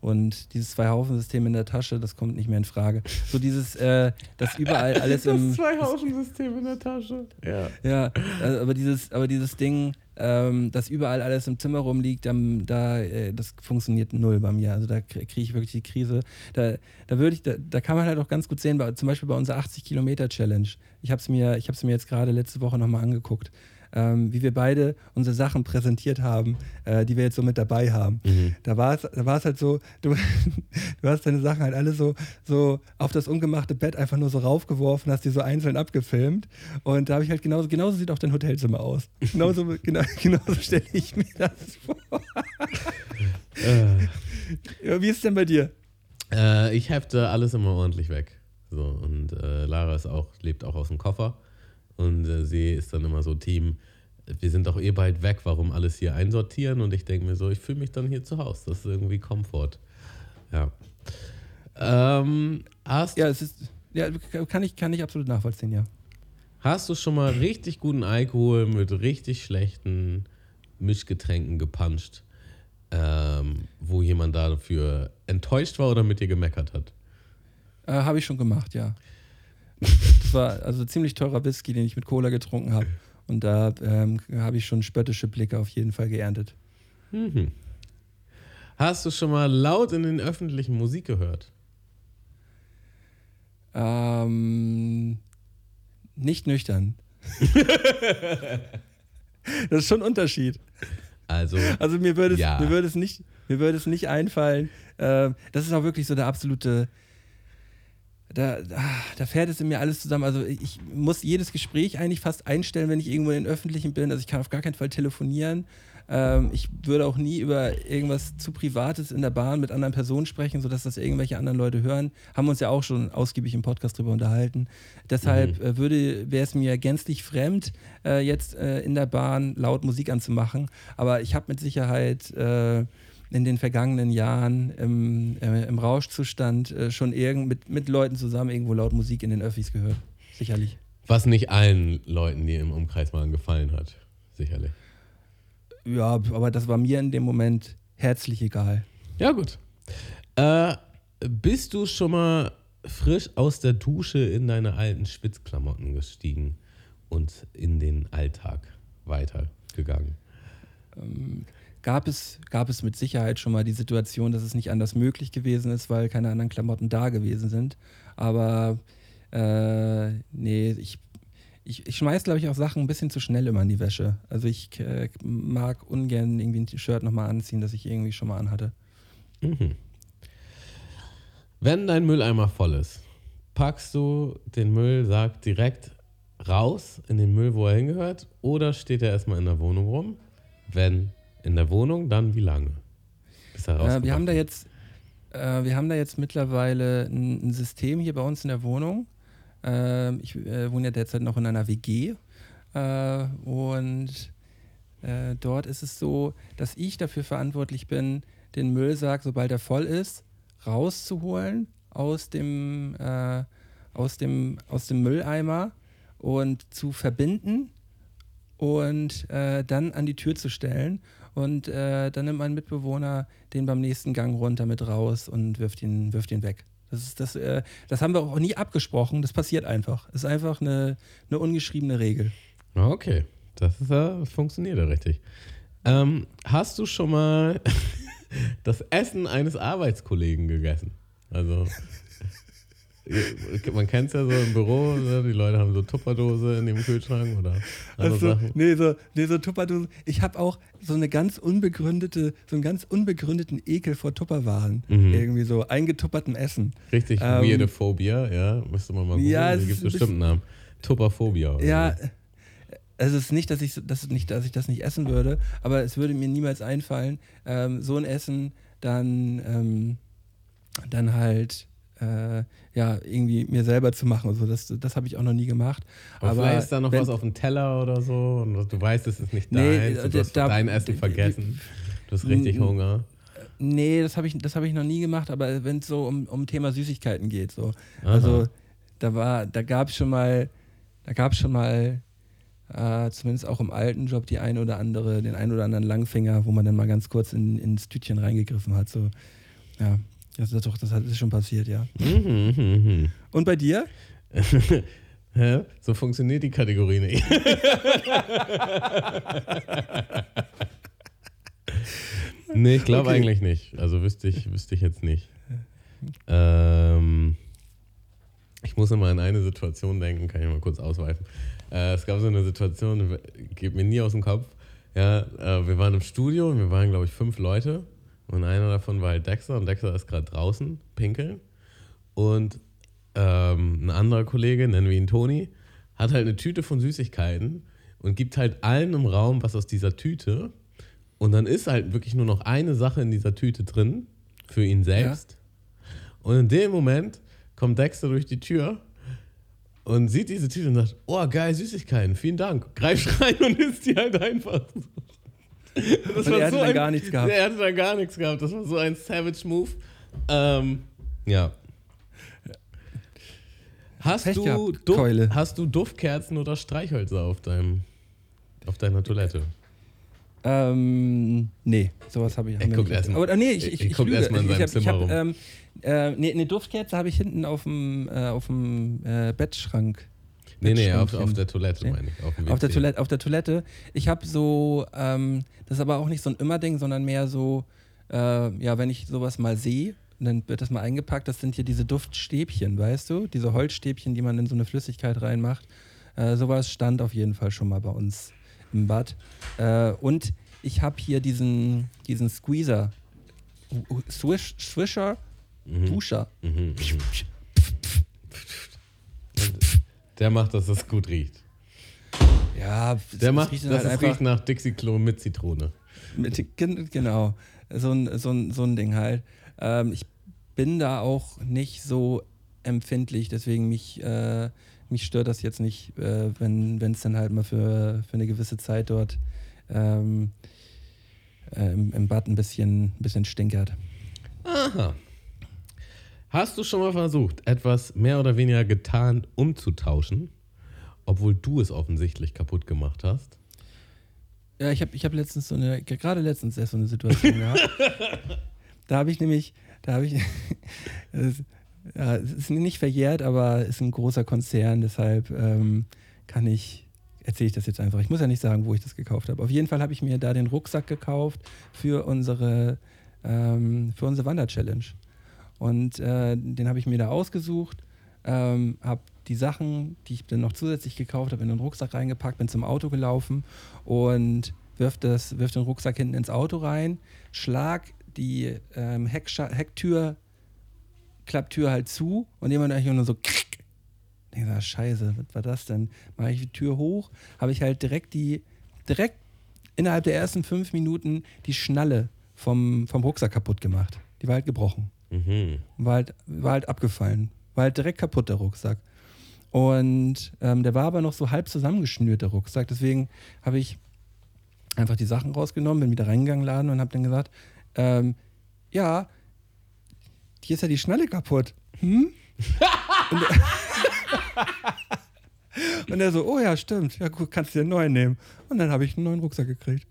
Und dieses Zwei-Haufen-System in der Tasche, das kommt nicht mehr in Frage. So dieses, äh, das überall alles im. Zwei-Haufen-System in der Tasche. Ja. Ja, äh, aber dieses, aber dieses Ding, ähm, dass überall alles im Zimmer rumliegt, dann, da, äh, das funktioniert null bei mir. Also da kriege ich wirklich die Krise. Da, da würde ich, da, da kann man halt auch ganz gut sehen, bei, zum Beispiel bei unserer 80-Kilometer-Challenge. Ich habe es mir, ich hab's mir jetzt gerade letzte Woche nochmal angeguckt. Ähm, wie wir beide unsere Sachen präsentiert haben, äh, die wir jetzt so mit dabei haben. Da war es da war's halt so, du, du hast deine Sachen halt alle so, so auf das ungemachte Bett einfach nur so raufgeworfen, hast die so einzeln abgefilmt. Und da habe ich halt genauso, genauso sieht auch dein Hotelzimmer aus. Genauso, genau, genauso stelle ich mir das vor. ja, wie ist es denn bei dir? Äh, ich hefte alles immer ordentlich weg. So, und äh, Lara ist auch, lebt auch aus dem Koffer. Und äh, sie ist dann immer so Team, wir sind doch eh bald weg, warum alles hier einsortieren? Und ich denke mir so, ich fühle mich dann hier zu Hause. Das ist irgendwie Komfort. Ja. Ähm, hast, Ja, es ist, ja, kann ich, kann ich absolut nachvollziehen, ja. hast du schon mal richtig guten Alkohol mit richtig schlechten Mischgetränken gepanscht, ähm, wo jemand dafür enttäuscht war oder mit dir gemeckert hat? Äh, habe ich schon gemacht, ja. Das war also ziemlich teurer Whisky, den ich mit Cola getrunken habe. Und da ähm, habe ich schon spöttische Blicke auf jeden Fall geerntet. Mhm. Hast du schon mal laut in den öffentlichen Musik gehört? Ähm, nicht nüchtern. das ist schon ein Unterschied. Also, Also mir würde es, Ja. mir würde es, nicht, mir würde es nicht einfallen. Ähm, das ist auch wirklich so der absolute. Da, da fährt es in mir alles zusammen. Also ich muss jedes Gespräch eigentlich fast einstellen, wenn ich irgendwo in den Öffentlichen bin. Also ich kann auf gar keinen Fall telefonieren. Ähm, ich würde auch nie über irgendwas zu Privates in der Bahn mit anderen Personen sprechen, sodass das irgendwelche anderen Leute hören. Haben wir uns ja auch schon ausgiebig im Podcast drüber unterhalten. Deshalb äh, würde, wäre es mir gänzlich fremd, äh, jetzt äh, in der Bahn laut Musik anzumachen. Aber ich habe mit Sicherheit äh, in den vergangenen Jahren im, äh, im Rauschzustand äh, schon irgend mit, mit Leuten zusammen irgendwo laut Musik in den Öffis gehört. Sicherlich. was nicht allen Leuten, die im Umkreis waren, gefallen hat. Sicherlich. Ja, aber das war mir in dem Moment herzlich egal. Ja, gut. Äh, bist du schon mal frisch aus der Dusche in deine alten Spitzklamotten gestiegen und in den Alltag weitergegangen. Gab es, gab es mit Sicherheit schon mal die Situation, dass es nicht anders möglich gewesen ist, weil keine anderen Klamotten da gewesen sind. Aber äh, nee, ich, ich, ich schmeiß, glaube ich, auch Sachen ein bisschen zu schnell immer in die Wäsche. Also ich äh, mag ungern irgendwie ein Shirt nochmal anziehen, das ich irgendwie schon mal anhatte. Wenn dein Mülleimer voll ist, packst du den Müllsack direkt raus in den Müll, wo er hingehört, oder steht er erstmal in der Wohnung rum? Wenn in der Wohnung, dann wie lange? Äh, wir haben da jetzt, äh, wir haben da jetzt mittlerweile ein, ein System hier bei uns in der Wohnung. Ähm, ich äh, wohne ja derzeit noch in einer WG äh, und äh, dort ist es so, dass ich dafür verantwortlich bin, den Müllsack, sobald er voll ist, rauszuholen aus dem, äh, aus dem, aus dem Mülleimer und zu verbinden und äh, dann an die Tür zu stellen. Und äh, dann nimmt mein Mitbewohner den beim nächsten Gang runter mit raus und wirft ihn, wirft ihn weg. Das, ist, das, äh, das haben wir auch nie abgesprochen. Das passiert einfach. Das ist einfach eine, eine ungeschriebene Regel. Okay, das, ist das funktioniert ja richtig. Ähm, hast du schon mal das Essen eines Arbeitskollegen gegessen? Also, man kennt es ja so im Büro, ne? die Leute haben so Tupperdose in dem Kühlschrank oder andere Also, Sachen. nee, so, nee, so Tupperdosen. Ich habe auch so eine ganz unbegründete, so einen ganz unbegründeten Ekel vor Tupperwaren. Mhm. Irgendwie so eingetuppertem Essen. Richtig Ähm, weirde Phobia, ja, müsste man mal gucken. Ja, es da gibt bestimmt einen Namen. Tupperphobia. oder Ja, so. also es ist nicht, dass ich, das nicht, dass ich das nicht essen würde, aber es würde mir niemals einfallen, ähm, so ein Essen dann, ähm, dann halt äh, ja, irgendwie mir selber zu machen. Also das, das habe ich auch noch nie gemacht. Aber, aber vielleicht ist da noch wenn- was auf dem Teller oder so und du weißt, es ist nicht Nee, deins, äh, du hast da- dein Essen vergessen. Du hast richtig Hunger. Nee, das habe ich, das hab ich noch nie gemacht, aber wenn es so um, um Thema Süßigkeiten geht, so. Aha. Also da war, da gab es schon mal, da gab es schon mal, äh, zumindest auch im alten Job, die ein oder andere, den ein oder anderen Langfinger, wo man dann mal ganz kurz in, ins Tütchen reingegriffen hat. So, ja, das ist doch, das hat- ist schon passiert, ja. Mhm, mhm, Und bei dir? mhm. Hä? So funktioniert die Kategorie nicht. nee, ich glaube Okay. eigentlich nicht. Also wüsste ich, wüsste ich jetzt nicht. Ähm, ich muss immer an eine Situation denken, kann ich mal kurz ausweifen. Äh, es gab so eine Situation, geht mir nie aus dem Kopf. Ja, äh, wir waren im Studio und wir waren, glaube ich, fünf Leute. Und einer davon war halt Dexter und Dexter ist gerade draußen, pinkeln. Und ähm, ein anderer Kollege, nennen wir ihn Toni, hat halt eine Tüte von Süßigkeiten und gibt halt allen im Raum was aus dieser Tüte. Und dann ist halt wirklich nur noch eine Sache in dieser Tüte drin, für ihn selbst. Und in dem Moment kommt Dexter durch die Tür und sieht diese Tüte und sagt, oh geil, Süßigkeiten, vielen Dank. Greift rein und isst die halt einfach. Das Und er hatte dann ein, gar nichts gehabt. Er hatte dann gar nichts gehabt. Das war so ein Savage-Move. Ähm, ja. Hast Pech du, gehabt, Keule. hast du Duftkerzen oder Streichhölzer auf, deinem, auf deiner Toilette? Ähm, nee, sowas habe ich. wir guck nicht. erst mal- Aber, nee, ich, ich- ich, ich ich guck lüge. erst mal in ich, seinem ich hab, ich Zimmer hab, rum. ähm, äh, nee, eine Duftkerze habe ich hinten auf dem, äh, auf dem äh, Bettschrank. Nee, nee, auf, auf der Toilette meine ich. Auf, Auf der. Toilette, auf der Toilette. Ich habe so, ähm, das ist aber auch nicht so ein Immer-Ding, sondern mehr so, äh, ja, wenn ich sowas mal sehe, dann wird das mal eingepackt. Das sind hier diese Duftstäbchen, weißt du? Diese Holzstäbchen, die man in so eine Flüssigkeit reinmacht. Äh, sowas stand auf jeden Fall schon mal bei uns im Bad. Äh, und ich habe hier diesen, diesen Squeezer. Swish, Swisher, Duscher. Mhm, mhm. Der macht, dass es gut riecht. Ja, Der macht, riecht dass halt es riecht nach Dixie-Klo mit Zitrone. Mit, gen- genau, so ein, so, ein, so ein Ding halt. Ähm, ich bin da auch nicht so empfindlich, deswegen mich, äh, mich stört das jetzt nicht, äh, wenn es dann halt mal für, für eine gewisse Zeit dort ähm, äh, im, im Bad ein bisschen, ein bisschen stinkert. Aha. Hast du schon mal versucht, etwas mehr oder weniger getan umzutauschen, obwohl du es offensichtlich kaputt gemacht hast? Ja, ich habe ich hab letztens so eine, gerade letztens erst so eine Situation gehabt. Da habe ich nämlich, da habe ich, das Ja, es ist nicht verjährt, aber es ist ein großer Konzern, deshalb ähm, kann ich, erzähle ich das jetzt einfach. Ich muss ja nicht sagen, wo ich das gekauft habe. Auf jeden Fall habe ich mir da den Rucksack gekauft für unsere, ähm, für unsere Wander-Challenge. Und äh, den habe ich mir da ausgesucht, ähm, habe die Sachen, die ich dann noch zusätzlich gekauft habe, in den Rucksack reingepackt, bin zum Auto gelaufen und wirf, wirf den Rucksack hinten ins Auto rein, schlag die ähm, Hecktür, Klapptür halt zu und jemand eigentlich nur so krick. Ich denke, scheiße, was war das denn? Mache ich die Tür hoch, habe ich halt direkt die, direkt innerhalb der ersten fünf Minuten die Schnalle vom, vom Rucksack kaputt gemacht. Die war halt gebrochen. Mhm. War halt, war halt abgefallen. War halt direkt kaputt, der Rucksack. Und ähm, der war aber noch so halb zusammengeschnürt, der Rucksack. Deswegen habe ich einfach die Sachen rausgenommen, bin wieder reingegangen in den Laden und habe dann gesagt, ähm, ja, hier ist ja die Schnalle kaputt. Hm? und, er, und er so, oh ja, stimmt. Ja gut, kannst du dir einen neuen nehmen. Und dann habe ich einen neuen Rucksack gekriegt.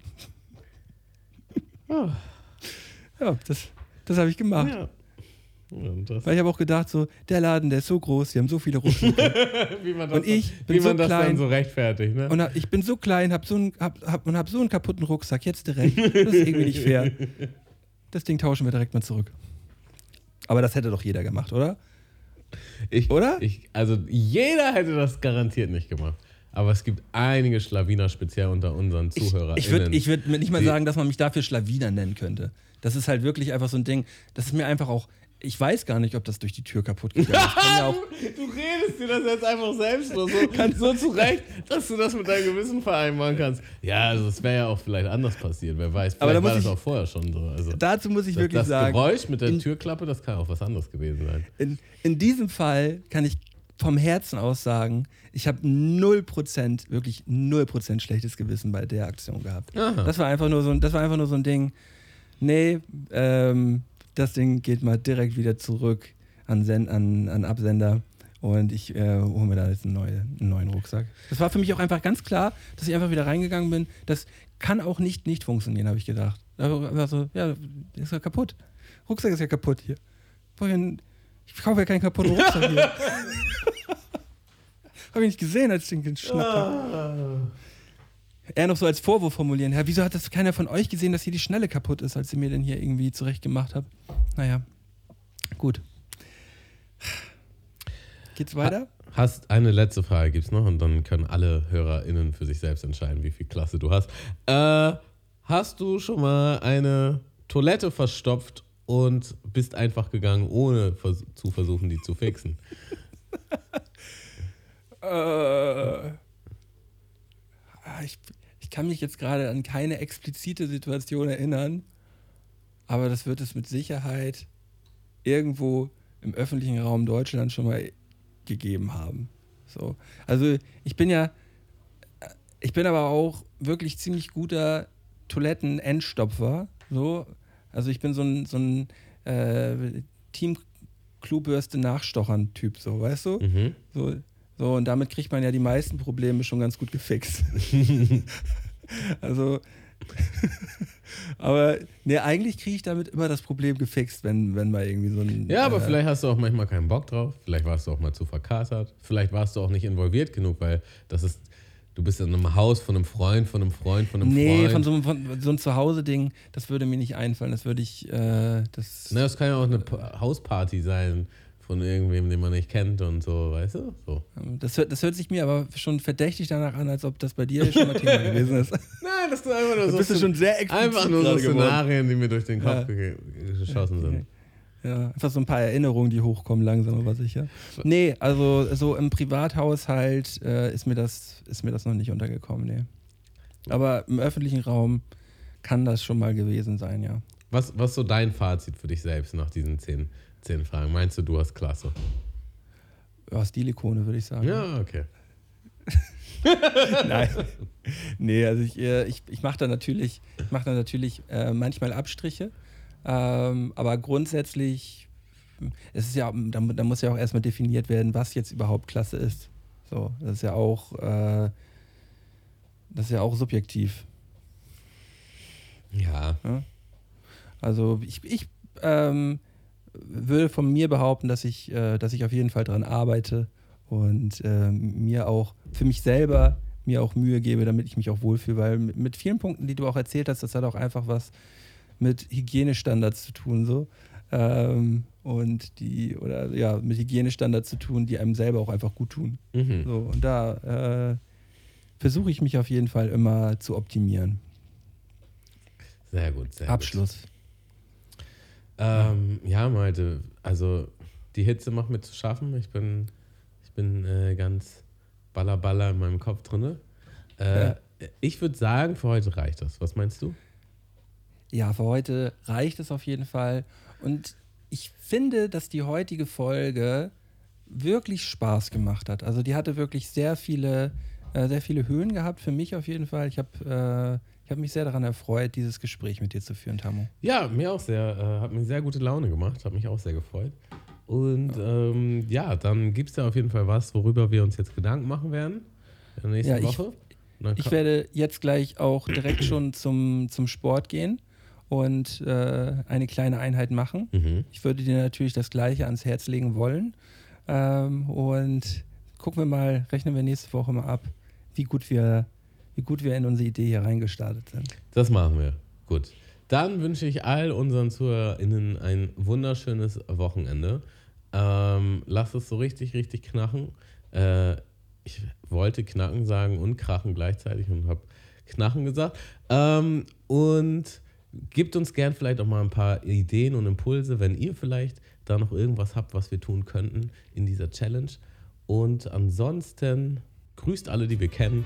Ja, das, das habe ich gemacht. Ja. Weil ich habe auch gedacht, so, der Laden, der ist so groß, die haben so viele Rucksäcke. wie man das, Und ich dann, bin so das dann klein. so rechtfertigt, ne? und hab, ich bin so klein, hab so einen, hab, hab, und habe so einen kaputten Rucksack, jetzt direkt. Das ist irgendwie nicht fair. Das Ding tauschen wir direkt mal zurück. Aber das hätte doch jeder gemacht, oder? Ich, Oder? Ich, also jeder hätte das garantiert nicht gemacht. Aber es gibt einige Schlawiner speziell unter unseren Zuhörern. ich würde ich würd nicht mal sagen, dass man mich dafür Schlawiner nennen könnte. Das ist halt wirklich einfach so ein Ding. Das ist mir einfach auch. Ich weiß gar nicht, ob das durch die Tür kaputt gegangen ist. Kann ja Du redest dir das jetzt einfach selbst nur so, so zurecht, dass du das mit deinem Gewissen vereinbaren kannst. Ja, also es wäre ja auch vielleicht anders passiert. Wer weiß, vielleicht Aber da war das auch vorher schon so. Also dazu muss ich das, wirklich das sagen. Geräusch mit der in- Türklappe, das kann auch was anderes gewesen sein. in, in diesem Fall kann ich vom Herzen aus sagen, ich habe 0%, wirklich 0% schlechtes Gewissen bei der Aktion gehabt. Aha. Das war einfach nur so das war einfach nur so ein Ding. Nee, ähm, das Ding geht mal direkt wieder zurück an, Sen an, an Absender und ich äh, hole mir da jetzt einen, neue, einen neuen Rucksack. Das war für mich auch einfach ganz klar, dass ich einfach wieder reingegangen bin. Das kann auch nicht nicht funktionieren, habe ich gedacht. Da war so, ja, ist ja kaputt. Rucksack ist ja kaputt hier. Vorhin, ich kaufe ja keinen kaputten Rucksack hier. habe ich nicht gesehen, als ich den geschnappt habe. Er noch so als Vorwurf formulieren. Ja, wieso hat das keiner von euch gesehen, dass hier die Schnelle kaputt ist, als ihr mir den hier irgendwie zurecht gemacht habt? Naja, gut. Geht's weiter? Hast eine letzte Frage gibt's noch und dann können alle HörerInnen für sich selbst entscheiden, wie viel Klasse du hast. Äh, hast du schon mal eine Toilette verstopft und bist einfach gegangen, ohne vers zu versuchen, die zu fixen? Äh, ich, ich kann mich jetzt gerade an keine explizite Situation erinnern, aber das wird es mit Sicherheit irgendwo im öffentlichen Raum Deutschland schon mal gegeben haben. So. Also ich bin ja, ich bin aber auch wirklich ziemlich guter Toiletten-Endstopfer. So. Also ich bin so ein, so ein äh, Team-Klobürste-Nachstochern-Typ, so, weißt du? Mhm. So, so, und damit kriegt man ja die meisten Probleme schon ganz gut gefixt. also, aber ne, eigentlich kriege ich damit immer das Problem gefixt, wenn, wenn mal irgendwie so ein. Ja, aber äh, vielleicht hast du auch manchmal keinen Bock drauf. Vielleicht warst du auch mal zu verkatert. Vielleicht warst du auch nicht involviert genug, weil das ist, du bist in einem Haus von einem Freund, von einem Freund, von einem Nee, Freund. von so, einem- von so einem Zuhause-Ding, das würde mir nicht einfallen. Das würde ich. Äh, das, Na, das kann ja auch eine Pa- Hausparty sein von irgendwem, den man nicht kennt und so, weißt du? So. das, hört, das hört sich mir aber schon verdächtig danach an, als ob das bei dir schon mal Thema gewesen ist. Nein, das ist einfach nur so. bist du schon sehr Einfach nur so gerade geworden. Szenarien, die mir durch den Kopf Ja. ge- geschossen sind. Ja, einfach so ein paar Erinnerungen, die hochkommen, langsam aber sicher. Nee, also so im Privathaushalt äh, ist, mir das, ist mir das noch nicht untergekommen, nee. Aber im öffentlichen Raum kann das schon mal gewesen sein, ja. Was, was ist so dein Fazit für dich selbst nach diesen zehn, zehn Fragen? Meinst du, du hast Klasse? Ja, Stilikone, würde ich sagen. Ja, okay. Nein. Nee, also ich, äh, ich, ich mache da natürlich, ich mach da natürlich äh, manchmal Abstriche. Ähm, aber grundsätzlich, es ist ja, da, da muss ja auch erstmal definiert werden, was jetzt überhaupt Klasse ist. So, das ist ja auch, äh, das ist ja auch subjektiv. Ja. Also ich, ich ähm, will von mir behaupten, dass ich, äh, dass ich auf jeden Fall dran arbeite und äh, mir auch für mich selber mir auch Mühe gebe, damit ich mich auch wohlfühle, weil mit, mit vielen Punkten, die du auch erzählt hast, das hat auch einfach was mit Hygienestandards zu tun, so. Ähm, und die, oder ja, mit Hygienestandards zu tun, die einem selber auch einfach gut tun. Mhm. So, und da äh, versuche ich mich auf jeden Fall immer zu optimieren. Sehr gut, sehr Abschluss. gut. Ähm, ja, Malte, also die Hitze macht mir zu schaffen. Ich bin, ich bin äh, ganz baller baller in meinem Kopf drinne. Äh, Ja. Ich würde sagen, für heute reicht das. Was meinst du? Ja, für heute reicht es auf jeden Fall. Und ich finde, dass die heutige Folge wirklich Spaß gemacht hat. Also die hatte wirklich sehr viele, äh, sehr viele Höhen gehabt, für mich auf jeden Fall. Ich habe äh, ich hab mich sehr daran erfreut, dieses Gespräch mit dir zu führen, Tamu. Ja, mir auch sehr, äh, hat mir sehr gute Laune gemacht, hat mich auch sehr gefreut. Und ähm, ja, dann gibt es ja auf jeden Fall was, worüber wir uns jetzt Gedanken machen werden in der nächsten Ja, ich- Woche. Ich ko- werde jetzt gleich auch direkt schon zum, zum Sport gehen und äh, eine kleine Einheit machen. Mhm. Ich würde dir natürlich das Gleiche ans Herz legen wollen. Ähm, und gucken wir mal, rechnen wir nächste Woche mal ab, wie gut wir, wie gut wir in unsere Idee hier reingestartet sind. Das machen wir. Gut. Dann wünsche ich all unseren ZuhörerInnen ein wunderschönes Wochenende. Ähm, lasst es so richtig, richtig knacken. Äh, ich wollte knacken sagen und krachen gleichzeitig und habe knacken gesagt. Ähm, und gebt uns gern vielleicht auch mal ein paar Ideen und Impulse, wenn ihr vielleicht da noch irgendwas habt, was wir tun könnten in dieser Challenge. Und ansonsten grüßt alle, die wir kennen.